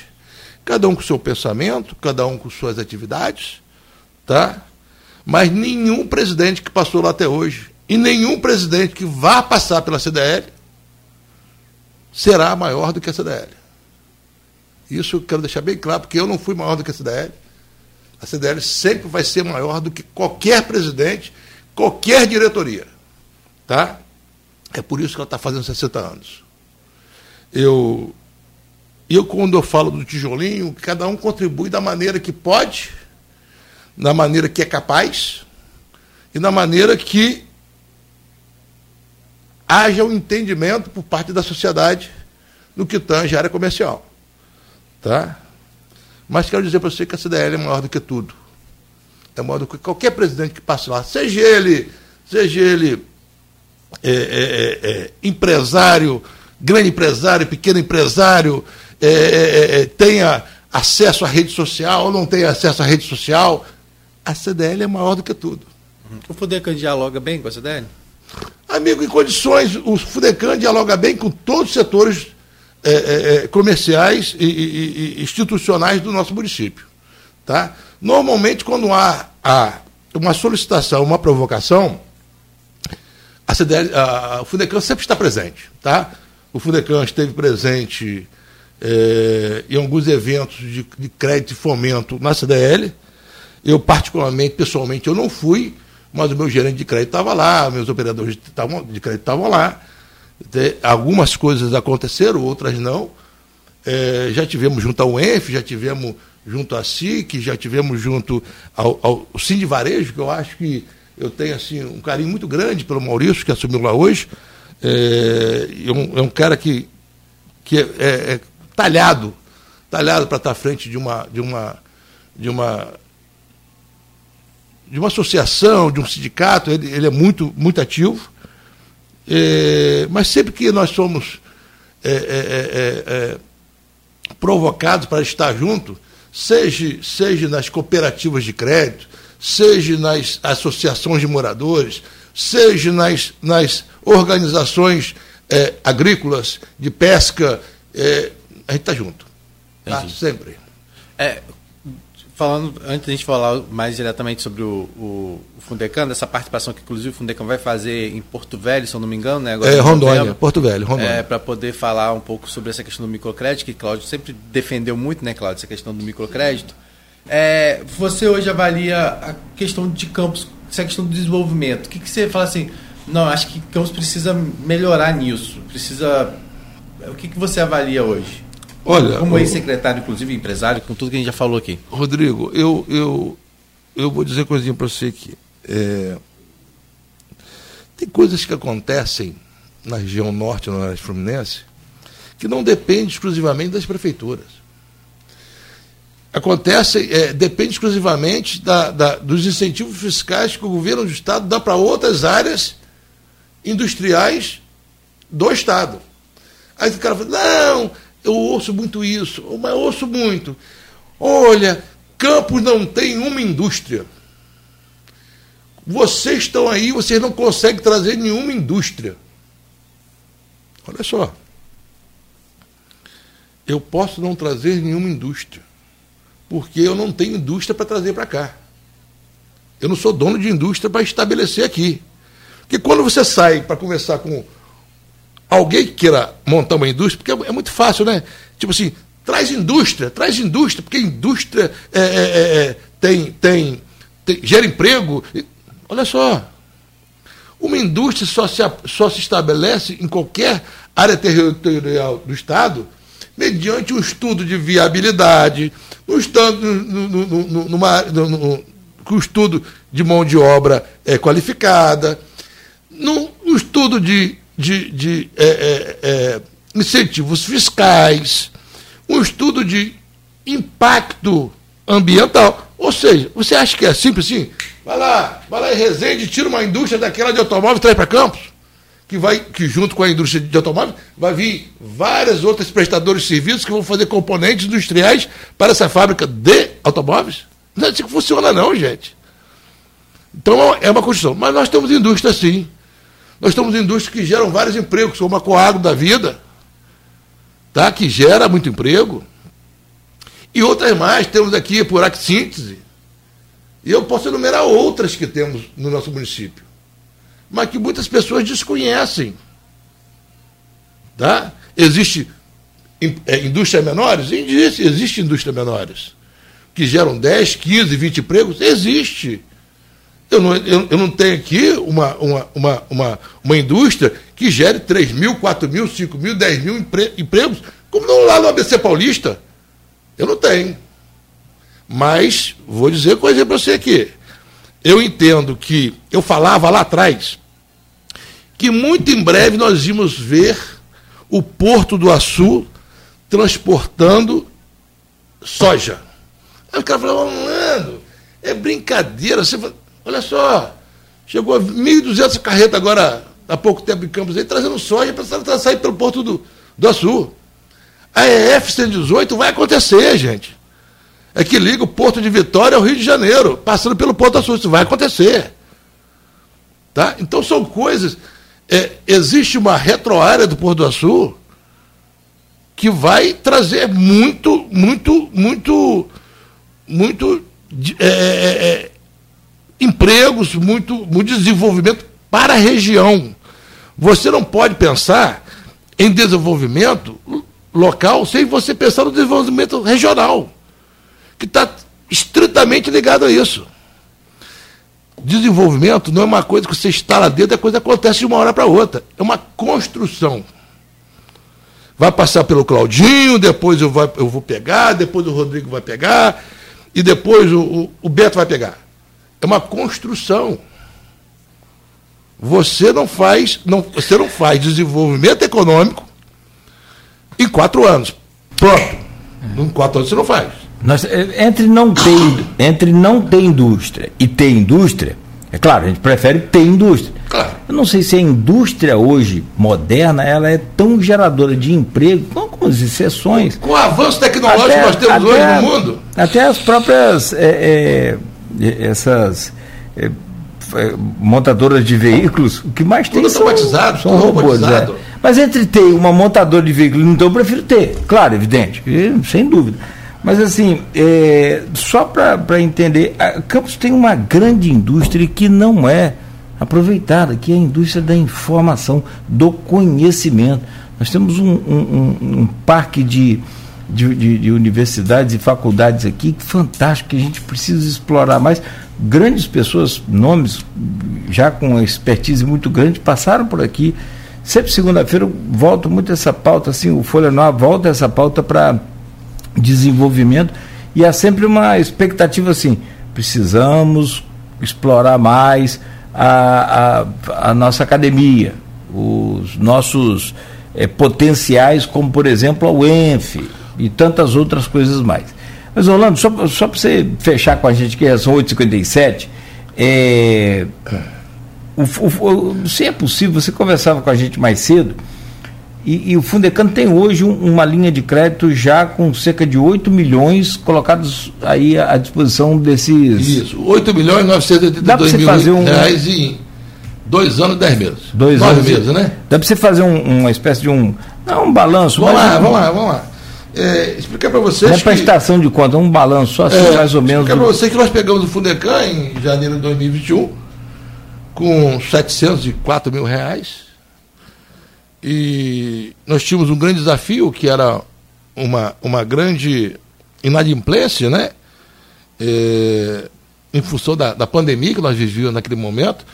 Cada um com seu pensamento, cada um com suas atividades, tá? Mas nenhum presidente que passou lá até hoje, e nenhum presidente que vá passar pela CDL, será maior do que a CDL. Isso eu quero deixar bem claro, porque eu não fui maior do que a CDL. A CDL sempre vai ser maior do que qualquer presidente, qualquer diretoria. Tá? É por isso que ela está fazendo 60 anos. Eu, eu, quando eu falo do tijolinho, cada um contribui da maneira que pode na maneira que é capaz e na maneira que haja um entendimento por parte da sociedade no que tange a área comercial. Tá? Mas quero dizer para você que a CDL é maior do que tudo. É maior do que qualquer presidente que passe lá, seja ele, seja ele é, é, é, é empresário, grande empresário, pequeno empresário, é, é, tenha acesso à rede social ou não tenha acesso à rede social, a CDL é maior do que tudo. O Fudecan dialoga bem com a CDL? Amigo, em condições, o Fudecan dialoga bem com todos os setores é, é, é, comerciais e, e, e, institucionais do nosso município. Tá? Normalmente, quando há, há uma solicitação, uma provocação, a CDL, a, o Fudecan sempre está presente. Tá? O Fudecan esteve presente é, em alguns eventos de, de crédito e fomento na CDL, eu, particularmente, pessoalmente, eu não fui, mas o meu gerente de crédito estava lá, meus operadores de crédito estavam lá. Algumas coisas aconteceram, outras não. É, já tivemos junto ao ENF, já tivemos junto à SIC, já tivemos junto ao, ao Cine Varejo, que eu acho que eu tenho assim, um carinho muito grande pelo Maurício, que assumiu lá hoje. É, é, um, é um cara que, que é, é, é talhado, talhado para estar à frente de uma, de uma, de uma de uma associação, de um sindicato, ele, ele é muito, muito ativo. É, mas sempre que nós somos é, é, é, é, provocados para estar junto, seja, seja nas cooperativas de crédito, seja nas associações de moradores, seja nas, nas organizações é, agrícolas, de pesca, é, a gente está junto. Tá? Sempre. É, falando, antes de a gente falar mais diretamente sobre o, o, o Fundecan, dessa participação que inclusive o Fundecan vai fazer em Porto Velho, se eu não me engano, né? Agora é, Rondônia, Porto Velho, Rondônia. É, para poder falar um pouco sobre essa questão do microcrédito, que Cláudio sempre defendeu muito, né, Cláudio, essa questão do microcrédito. É, você hoje avalia a questão de campos, essa questão do desenvolvimento. O que, que você fala assim, não, acho que Campos precisa melhorar nisso, precisa... O que, que você avalia hoje? Olha, como ex-secretário, inclusive empresário, com tudo que a gente já falou aqui. Rodrigo, eu, eu, eu vou dizer coisinha para você aqui. É, tem coisas que acontecem na região norte, no Noroeste Fluminense, que não dependem exclusivamente das prefeituras. Acontece, é, depende exclusivamente da, da, dos incentivos fiscais que o governo do Estado dá para outras áreas industriais do Estado. Aí o cara fala, não, eu ouço muito isso, mas ouço muito. Olha, Campos não tem uma indústria. Vocês estão aí, vocês não conseguem trazer nenhuma indústria. Olha só. Eu posso não trazer nenhuma indústria, porque eu não tenho indústria para trazer para cá. Eu não sou dono de indústria para estabelecer aqui. Porque quando você sai para conversar com alguém que queira montar uma indústria, porque é, é, muito fácil, né? Tipo assim, traz indústria, traz indústria, porque indústria é, é, é, é tem, tem, tem, gera emprego. Olha só, uma indústria só se, só se estabelece em qualquer área territorial do Estado mediante um estudo de viabilidade, um estudo, numa, um estudo de mão de obra é, qualificada, num, um estudo de de, de é, é, é, incentivos fiscais, um estudo de impacto ambiental. Ou seja, você acha que é simples assim? Vai lá, vai lá em Resende, tira uma indústria daquela de automóvel e traz para Campos. Que vai, que junto com a indústria de automóvel, vai vir várias outras prestadores de serviços que vão fazer componentes industriais para essa fábrica de automóveis. Não é assim que funciona, não, gente. Então é uma construção. Mas nós temos indústria sim. Nós temos indústrias que geram vários empregos, como a Coagro da Vida, tá? que gera muito emprego. E outras mais, temos aqui por síntese. E eu posso enumerar outras que temos no nosso município, mas que muitas pessoas desconhecem. Tá? Existe é, indústrias menores? Existe, existe indústrias menores. Que geram 10, 15, 20 empregos? Existe. Eu não, eu, eu não tenho aqui uma, uma, uma, uma, uma indústria que gere 3 mil, 4 mil, 5 mil, 10 mil empre, empregos, como não lá no ABC Paulista. Eu não tenho. Mas, vou dizer coisa para você aqui. Eu entendo que, eu falava lá atrás, que muito em breve nós íamos ver o Porto do Açu transportando soja. Aí o cara falou, mano, é brincadeira. Você fala, Olha só, chegou 1.200 carretas agora, há pouco tempo em Campos, aí, trazendo soja para sair pelo Porto do, do Açu. A EF 118 vai acontecer, gente. É que liga o Porto de Vitória ao Rio de Janeiro, passando pelo Porto do Açu. Isso vai acontecer. Tá? Então são coisas. É, existe uma retroárea do Porto do Açu que vai trazer muito, muito, muito, muito é, é, é empregos, muito, muito desenvolvimento para a região. Você não pode pensar em desenvolvimento local sem você pensar no desenvolvimento regional, que está estritamente ligado a isso. Desenvolvimento não é uma coisa que você está lá dentro, a coisa acontece de uma hora para outra. É uma construção. Vai passar pelo Claudinho, depois eu, vou, eu vou pegar, depois o Rodrigo vai pegar, e depois o, o, o Beto vai pegar. É uma construção. Você não faz, não, você não faz desenvolvimento econômico em quatro anos. Pronto. Em quatro anos você não faz. Nós, é, entre, não ter, entre não ter indústria e ter indústria, É claro, a gente prefere ter indústria. Claro. Eu não sei se a indústria hoje, moderna, ela é tão geradora de emprego, com algumas exceções. Com o avanço tecnológico Até- que nós temos hoje no mundo. Até as próprias é, é, essas é, montadoras de veículos, o que mais tem Tudo são, tudo robôs. é. Mas entre ter uma montadora de veículos, então eu prefiro ter, claro, evidente, sem dúvida. Mas assim, é, só para entender, Campos tem uma grande indústria que não é aproveitada, que é a indústria da informação, do conhecimento. Nós temos um, um- um- um parque de, de, de- de universidades e faculdades aqui fantástico, que a gente precisa explorar mais. Grandes pessoas, nomes já com expertise muito grande, passaram por aqui. Sempre segunda-feira eu volto muito essa pauta, assim, o Folha Nova volta essa pauta para desenvolvimento e há sempre uma expectativa assim, precisamos explorar mais a, a, a nossa academia, os nossos eh, potenciais, como por exemplo a UENF e tantas outras coisas mais. Mas Orlando, só, só para você fechar com a gente que são 8h57, é, o, o, se é possível, você conversava com a gente mais cedo, e, e o Fundecan tem hoje um- uma linha de crédito já com cerca de 8 milhões colocados aí à disposição desses Isso, 8 milhões e Dá pra 982 você mil fazer um- reais em dois anos e 10 meses. dois Nove anos. meses, né? Dá para você fazer um- uma espécie de um. Não um balanço, Vamos lá, um- vamos lá, vamos lá. É, explicar para vocês Uma prestação de conta, um balanço só assim, É, mais ou menos. explicar do- para vocês que nós pegamos o Fundecan em janeiro de 2021 com 704 mil reais. E nós tínhamos um grande desafio, que era uma, uma grande inadimplência, né? É, em função da, da pandemia que nós vivíamos naquele momento.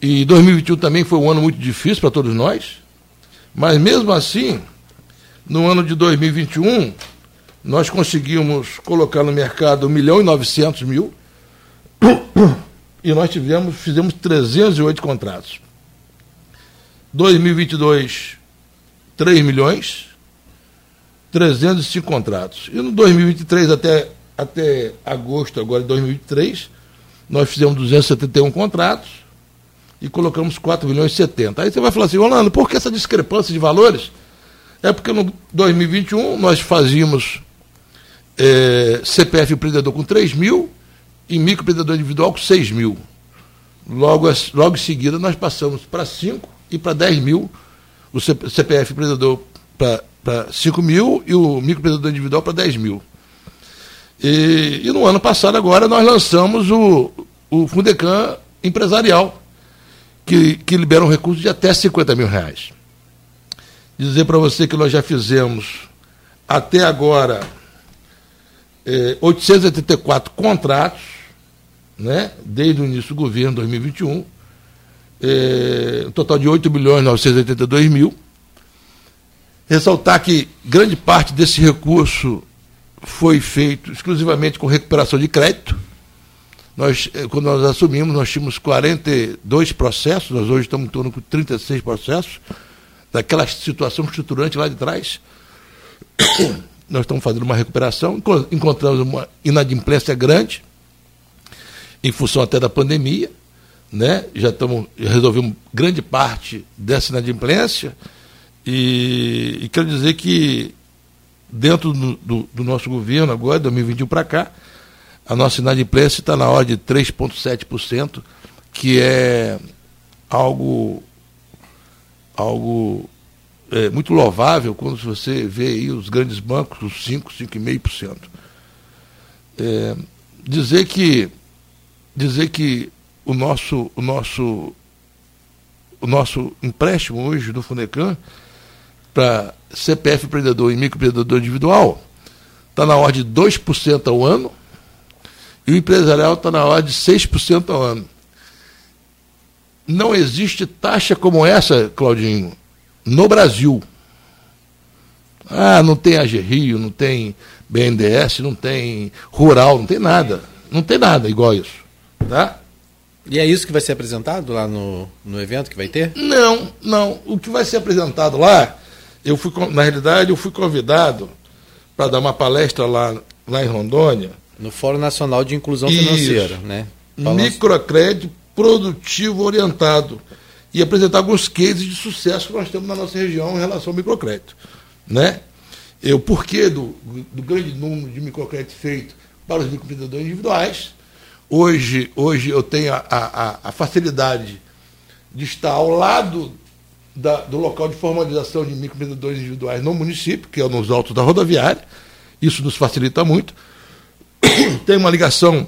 E 2021 também foi um ano muito difícil para todos nós. Mas mesmo assim, no ano de 2021, nós conseguimos colocar no mercado 1 milhão e 900 mil e nós tivemos, fizemos 308 contratos. 2022, 3 milhões, 305 contratos. E no 2023 até, até agosto agora de 2023, nós fizemos 271 contratos e colocamos 4 milhões e 70. Aí você vai falar assim, Rolando, por que essa discrepância de valores? É porque no 2021 nós fazíamos eh, CPF empreendedor com 3 mil e microempreendedor individual com 6 mil. Logo, logo em seguida nós passamos para 5 e para 10 mil, o CPF empreendedor para 5 mil e o microempreendedor individual para 10 mil. E, e no ano passado agora nós lançamos o, o Fundecan empresarial, que, que libera um recurso de até 50 mil reais dizer para você que nós já fizemos até agora eh, 884 contratos, né, desde o início do governo 2021, eh, um total de 8 milhões 982 mil. Ressaltar que grande parte desse recurso foi feito exclusivamente com recuperação de crédito. Nós, eh, quando nós assumimos, nós tínhamos 42 processos, nós hoje estamos em torno com 36 processos daquela situação estruturante lá de trás. [COUGHS] Nós estamos fazendo uma recuperação, enco- encontramos uma inadimplência grande, em função até da pandemia, né? já estamos, resolvemos grande parte dessa inadimplência, e, e quero dizer que dentro do, do- do nosso governo agora, 2021 para cá, a nossa inadimplência está na ordem de 3,7%, que é algo algo é, muito louvável quando você vê aí os grandes bancos, os 5, 5,5%. É, dizer que dizer que o nosso o nosso o nosso empréstimo hoje do Funecan para CPF empreendedor e microempreendedor individual está na ordem de 2% ao ano e o empresarial está na ordem de 6% ao ano. Não existe taxa como essa, Claudinho, no Brasil. Ah, não tem AG Rio, não tem BNDES, não tem Rural, não tem nada. Não tem nada igual isso. Tá? E é isso que vai ser apresentado lá no, no evento que vai ter? Não, não. O que vai ser apresentado lá, eu fui, na realidade, eu fui convidado para dar uma palestra lá, lá em Rondônia. No Fórum Nacional de Inclusão Isso. Financeira, né? Falando- Microcrédito produtivo orientado e apresentar alguns cases de sucesso que nós temos na nossa região em relação ao microcrédito. Né? E o porquê do, do grande número de microcréditos feito para os microempreendedores individuais. Hoje, hoje eu tenho a, a, a facilidade de estar ao lado da, do local de formalização de microempreendedores individuais no município, que é nos altos da rodoviária. Isso nos facilita muito. [COUGHS] Tem uma ligação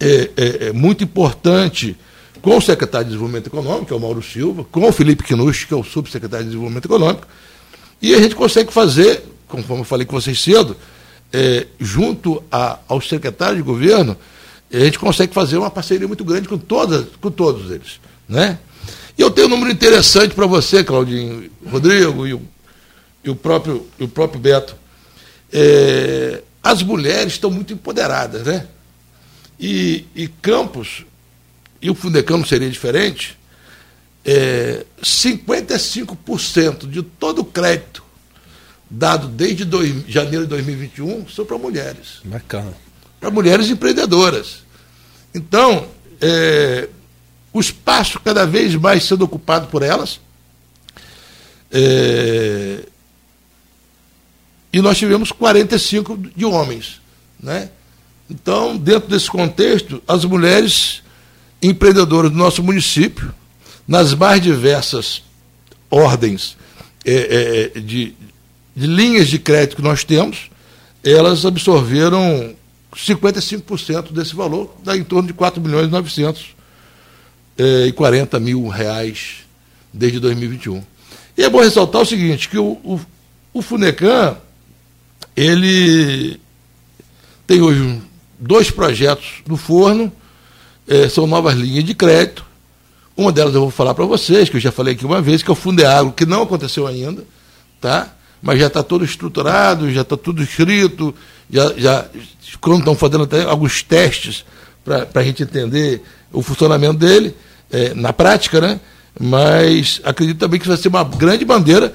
é, é, é, muito importante com o secretário de Desenvolvimento Econômico, que é o Mauro Silva, com o Felipe Quinucci, que é o subsecretário de Desenvolvimento Econômico, e a gente consegue fazer, conforme eu falei com vocês cedo, é, junto a, aos secretários de governo, a gente consegue fazer uma parceria muito grande com, todas, com todos eles. Né? E eu tenho um número interessante para você, Claudinho, Rodrigo e o, e o, próprio, e o próprio Beto. É, as mulheres estão muito empoderadas, né? E, e Campos, e o Fundecão não seria diferente, é, 55% de todo o crédito dado desde dois, janeiro de 2021 são para mulheres. Bacana. Para mulheres empreendedoras. Então, é, o espaço cada vez mais sendo ocupado por elas. É, e nós tivemos 45 de homens. Né? Então, dentro desse contexto, as mulheres empreendedoras do nosso município, nas mais diversas ordens é, é, de, de linhas de crédito que nós temos, elas absorveram 55% desse valor, dá em torno de 4 milhões e 900 eh, e 40 mil reais desde 2021. E é bom ressaltar o seguinte, que o, o, o Funecan, ele tem hoje dois projetos no forno, eh, são novas linhas de crédito. Uma delas eu vou falar para vocês, que eu já falei aqui uma vez, que é o Fundeagro, que não aconteceu ainda, tá? mas já está todo estruturado, já está tudo escrito, já, já estão fazendo até alguns testes para a gente entender o funcionamento dele é, na prática, né? Mas acredito também que vai ser uma grande bandeira,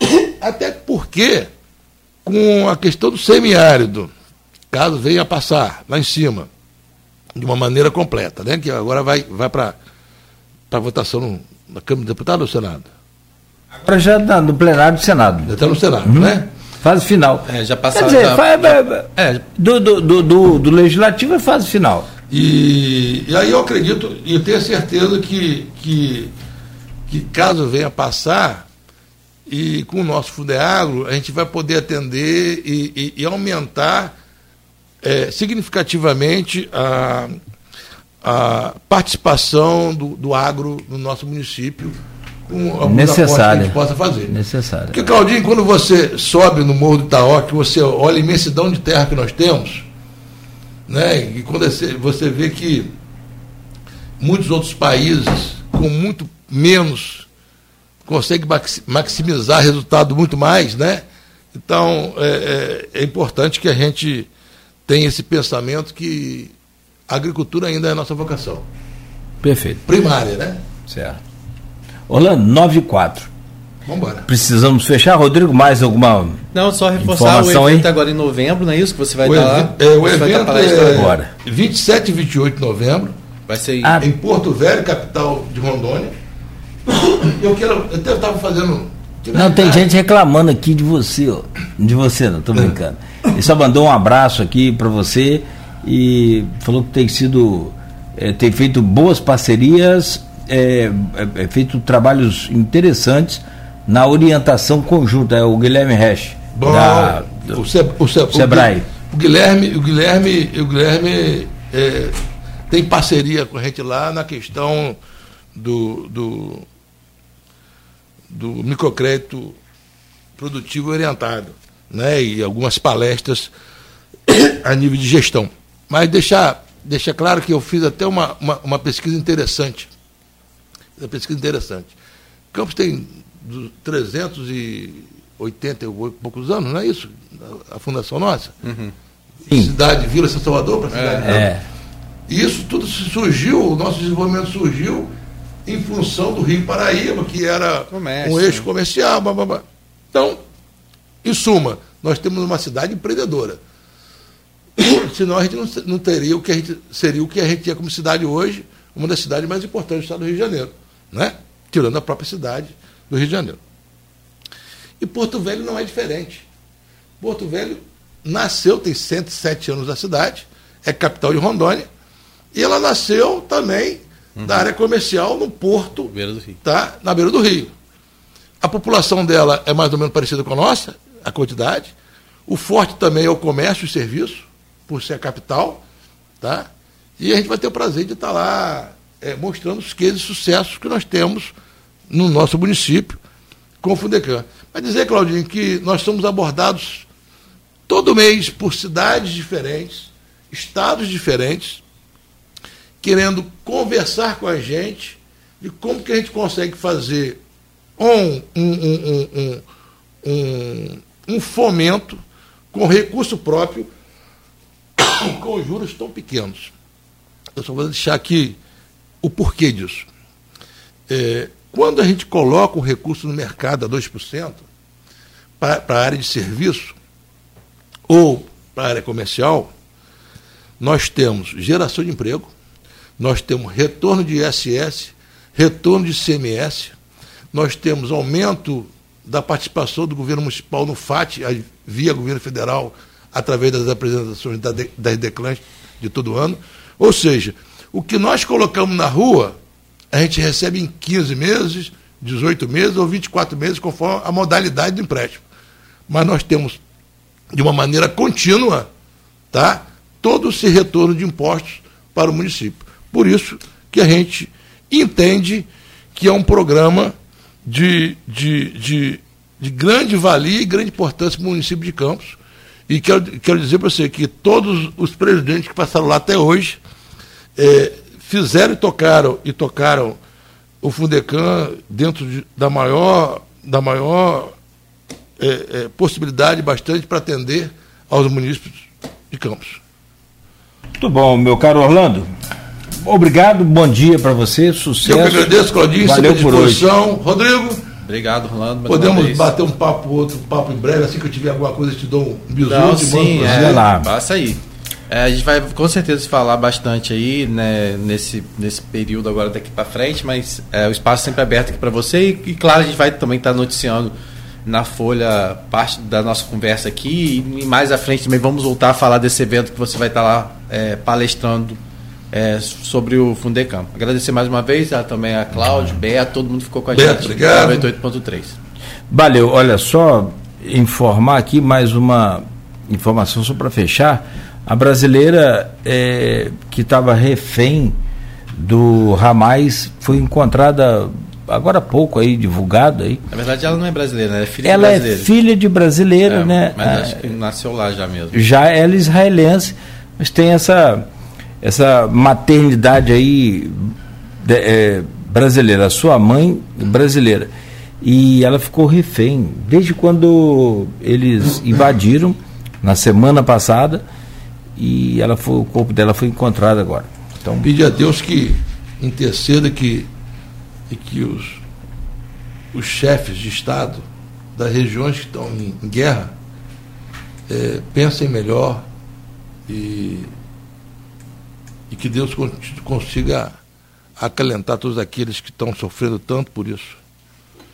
[COUGHS] até porque com a questão do semiárido, caso venha a passar lá em cima, de uma maneira completa, né? Que agora vai, vai para a votação na Câmara de Deputados ou Senado? Agora já tá no plenário do Senado. Já está no Senado, uhum. né? Fase final. É, já passaram. Quer dizer, já, faz, já, é, do, do, do, do, do legislativo é fase final. E, e aí eu acredito e eu tenho certeza que, que, que caso venha passar, e com o nosso Fudeagro, a gente vai poder atender e, e, e aumentar é, significativamente a, a participação do, do agro no nosso município com necessária que a gente possa fazer. Necessário. Porque, Claudinho, quando você sobe no Morro do Itaó, que você olha a imensidão de terra que nós temos, né? E quando você vê que muitos outros países, com muito menos, conseguem maximizar resultado muito mais, né? Então, é, é, é importante que a gente tenha esse pensamento que a agricultura ainda é a nossa vocação. Perfeito. Primária, né? Certo. Orlando, 9 e 4. Vambora. Precisamos fechar, Rodrigo, mais alguma Não, só reforçar o evento aí? agora em novembro, não é isso que você vai o lá? É, o evento é agora. 27 e 28 de novembro. Vai ser ah. em Porto Velho, capital de Rondônia. Eu quero, eu estava fazendo não, tem gente reclamando aqui de você, ó. De você, não, tô brincando. Ele só mandou um abraço aqui para você e falou que tem sido. É, tem feito boas parcerias é, é, feito trabalhos interessantes na orientação conjunta, é o Guilherme Resch. Bom, da, do, o, Ce, o, Ce, o Sebrae. O Guilherme, o Guilherme, o Guilherme tem parceria com a gente lá na questão do, do, do microcrédito produtivo orientado, né? E algumas palestras [COUGHS] a nível de gestão. Mas deixar, deixar claro que eu fiz até uma, uma, uma pesquisa interessante uma pesquisa interessante. Campos tem 380 e poucos anos, não é isso? A, fundação nossa? Uhum. Cidade, Vila São Salvador para a cidade. É. é. E isso tudo surgiu, o nosso desenvolvimento surgiu em função do Rio Paraíba, que era Comércio, um eixo né? comercial. Blá, blá, blá. Então, em suma, nós temos uma cidade empreendedora. [COUGHS] Senão a gente não, não teria o que a gente seria o que a gente tinha como cidade hoje, uma das cidades mais importantes do estado do Rio de Janeiro, né? tirando a própria cidade do Rio de Janeiro. E Porto Velho não é diferente. Porto Velho nasceu, tem 107 anos da cidade, é capital de Rondônia, e ela nasceu também uhum. da área comercial no porto, beira. Tá, na beira do Rio. A população dela é mais ou menos parecida com a nossa, a quantidade. O forte também é o comércio e serviço, por ser a capital. Tá? E a gente vai ter o prazer de estar lá é, mostrando os cases de sucesso que nós temos no nosso município com o Fundecan. Mas dizer, Claudinho, que nós somos abordados todo mês por cidades diferentes, estados diferentes, querendo conversar com a gente de como que a gente consegue fazer um, um, um, um, fomento com recurso próprio [COUGHS] com juros tão pequenos. Eu só vou deixar aqui o porquê disso. É, quando a gente coloca um recurso no mercado a 2%, para a área de serviço ou para a área comercial, nós temos geração de emprego, nós temos retorno de ISS, retorno de CMS, nós temos aumento da participação do governo municipal no FAT, via governo federal, através das apresentações das declãs de todo ano. Ou seja, o que nós colocamos na rua, a gente recebe em 15 meses, 18 meses ou 24 meses, conforme a modalidade do empréstimo. Mas nós temos, de uma maneira contínua, tá, todo esse retorno de impostos para o município. Por isso que a gente entende que é um programa de, de, de, de grande valia e grande importância para o município de Campos. E quero, quero dizer para você que todos os presidentes que passaram lá até hoje é, fizeram e tocaram e tocaram o Fundecan dentro de, da maior, da maior é, é, possibilidade bastante para atender aos municípios de Campos. Muito bom, meu caro Orlando. Obrigado, bom dia para você, sucesso. Eu que agradeço, Claudinho, Valeu por hoje. Rodrigo. Obrigado, Rolando. Podemos bater um papo, outro papo em breve, assim que eu tiver alguma coisa, eu te dou um bisu Não, sim, é, lá. Passa aí. É, a gente vai com certeza falar bastante aí, né, nesse, nesse período agora daqui para frente, mas é, o espaço sempre aberto aqui para você e, e, claro, a gente vai também estar tá noticiando na Folha parte da nossa conversa aqui e, mais à frente também vamos voltar a falar desse evento que você vai estar tá lá é, palestrando é, sobre o Fundecamp. Agradecer mais uma vez a, também a Cláudio, Beto, todo mundo ficou com a Beto, gente. Obrigado. 98.3. Valeu, olha só, informar aqui mais uma informação só para fechar. A brasileira é, que estava refém do Ramais foi encontrada agora há pouco aí, divulgado aí. Na verdade ela não é brasileira, ela é filha ela de brasileira. é filha de brasileira, é, né? Mas acho que nasceu lá já mesmo. Já ela é israelense, mas tem essa essa maternidade aí de, é, brasileira, a sua mãe brasileira. E ela ficou refém desde quando eles invadiram na semana passada e ela foi, o corpo dela foi encontrado agora. Então, pedir a Deus que interceda que, e que os, os chefes de Estado das regiões que estão em, guerra é, pensem melhor e e que Deus consiga acalentar todos aqueles que estão sofrendo tanto por isso.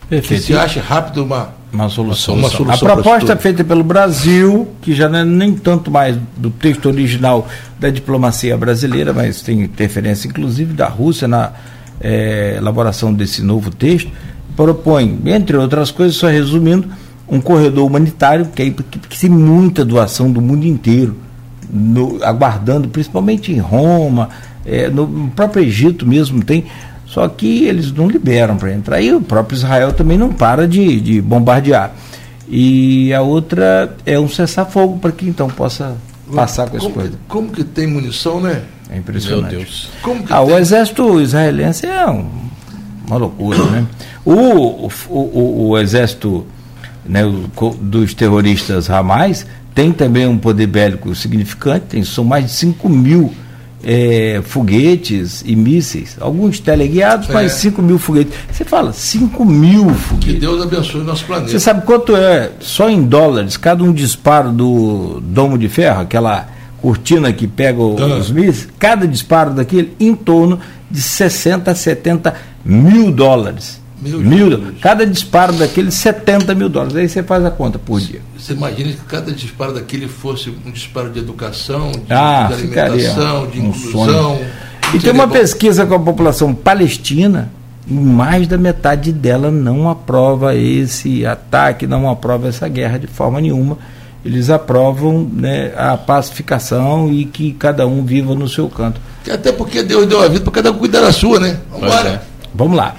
Perfeito. Que se ache rápido uma, uma solução. Uma solução a proposta é feita pelo Brasil, que já não é nem tanto mais do texto original da diplomacia brasileira, mas tem interferência inclusive da Rússia na é, elaboração desse novo texto, propõe, entre outras coisas, só resumindo, um corredor humanitário, que, é, que, que tem muita doação do mundo inteiro no, aguardando, principalmente em Roma, é, no próprio Egito mesmo tem, só que eles não liberam para entrar. E o próprio Israel também não para de, de bombardear. E a outra é um cessar-fogo para que então possa passar com essa coisa. Como que tem munição, né? É impressionante. Meu Deus. ah, o exército israelense é um, uma loucura, né? O, o, o, o exército né, dos terroristas Hamas tem também um poder bélico significante, tem, são mais de 5 mil é, foguetes e mísseis, alguns teleguiados, é. mas 5 mil foguetes. Você fala, 5 mil foguetes. Que Deus abençoe o nosso planeta. Você sabe quanto é, só em dólares, cada um disparo do domo de ferro, aquela cortina que pega ah. os mísseis, cada disparo daquele em torno de 60 a 70 mil dólares. Meu mil, cada disparo daquele 70 mil dólares. Aí você faz a conta por dia. Você imagina que cada disparo daquele fosse um disparo de educação, de, Ah, de ficaria alimentação, de um inclusão. E tem uma bom. pesquisa com a população palestina, e mais da metade dela não aprova esse ataque, não aprova essa guerra de forma nenhuma. Eles aprovam né, a pacificação e que cada um viva no seu canto. Até porque Deus deu a vida para cada um cuidar da sua, né? Vamos embora. é. Vamos lá.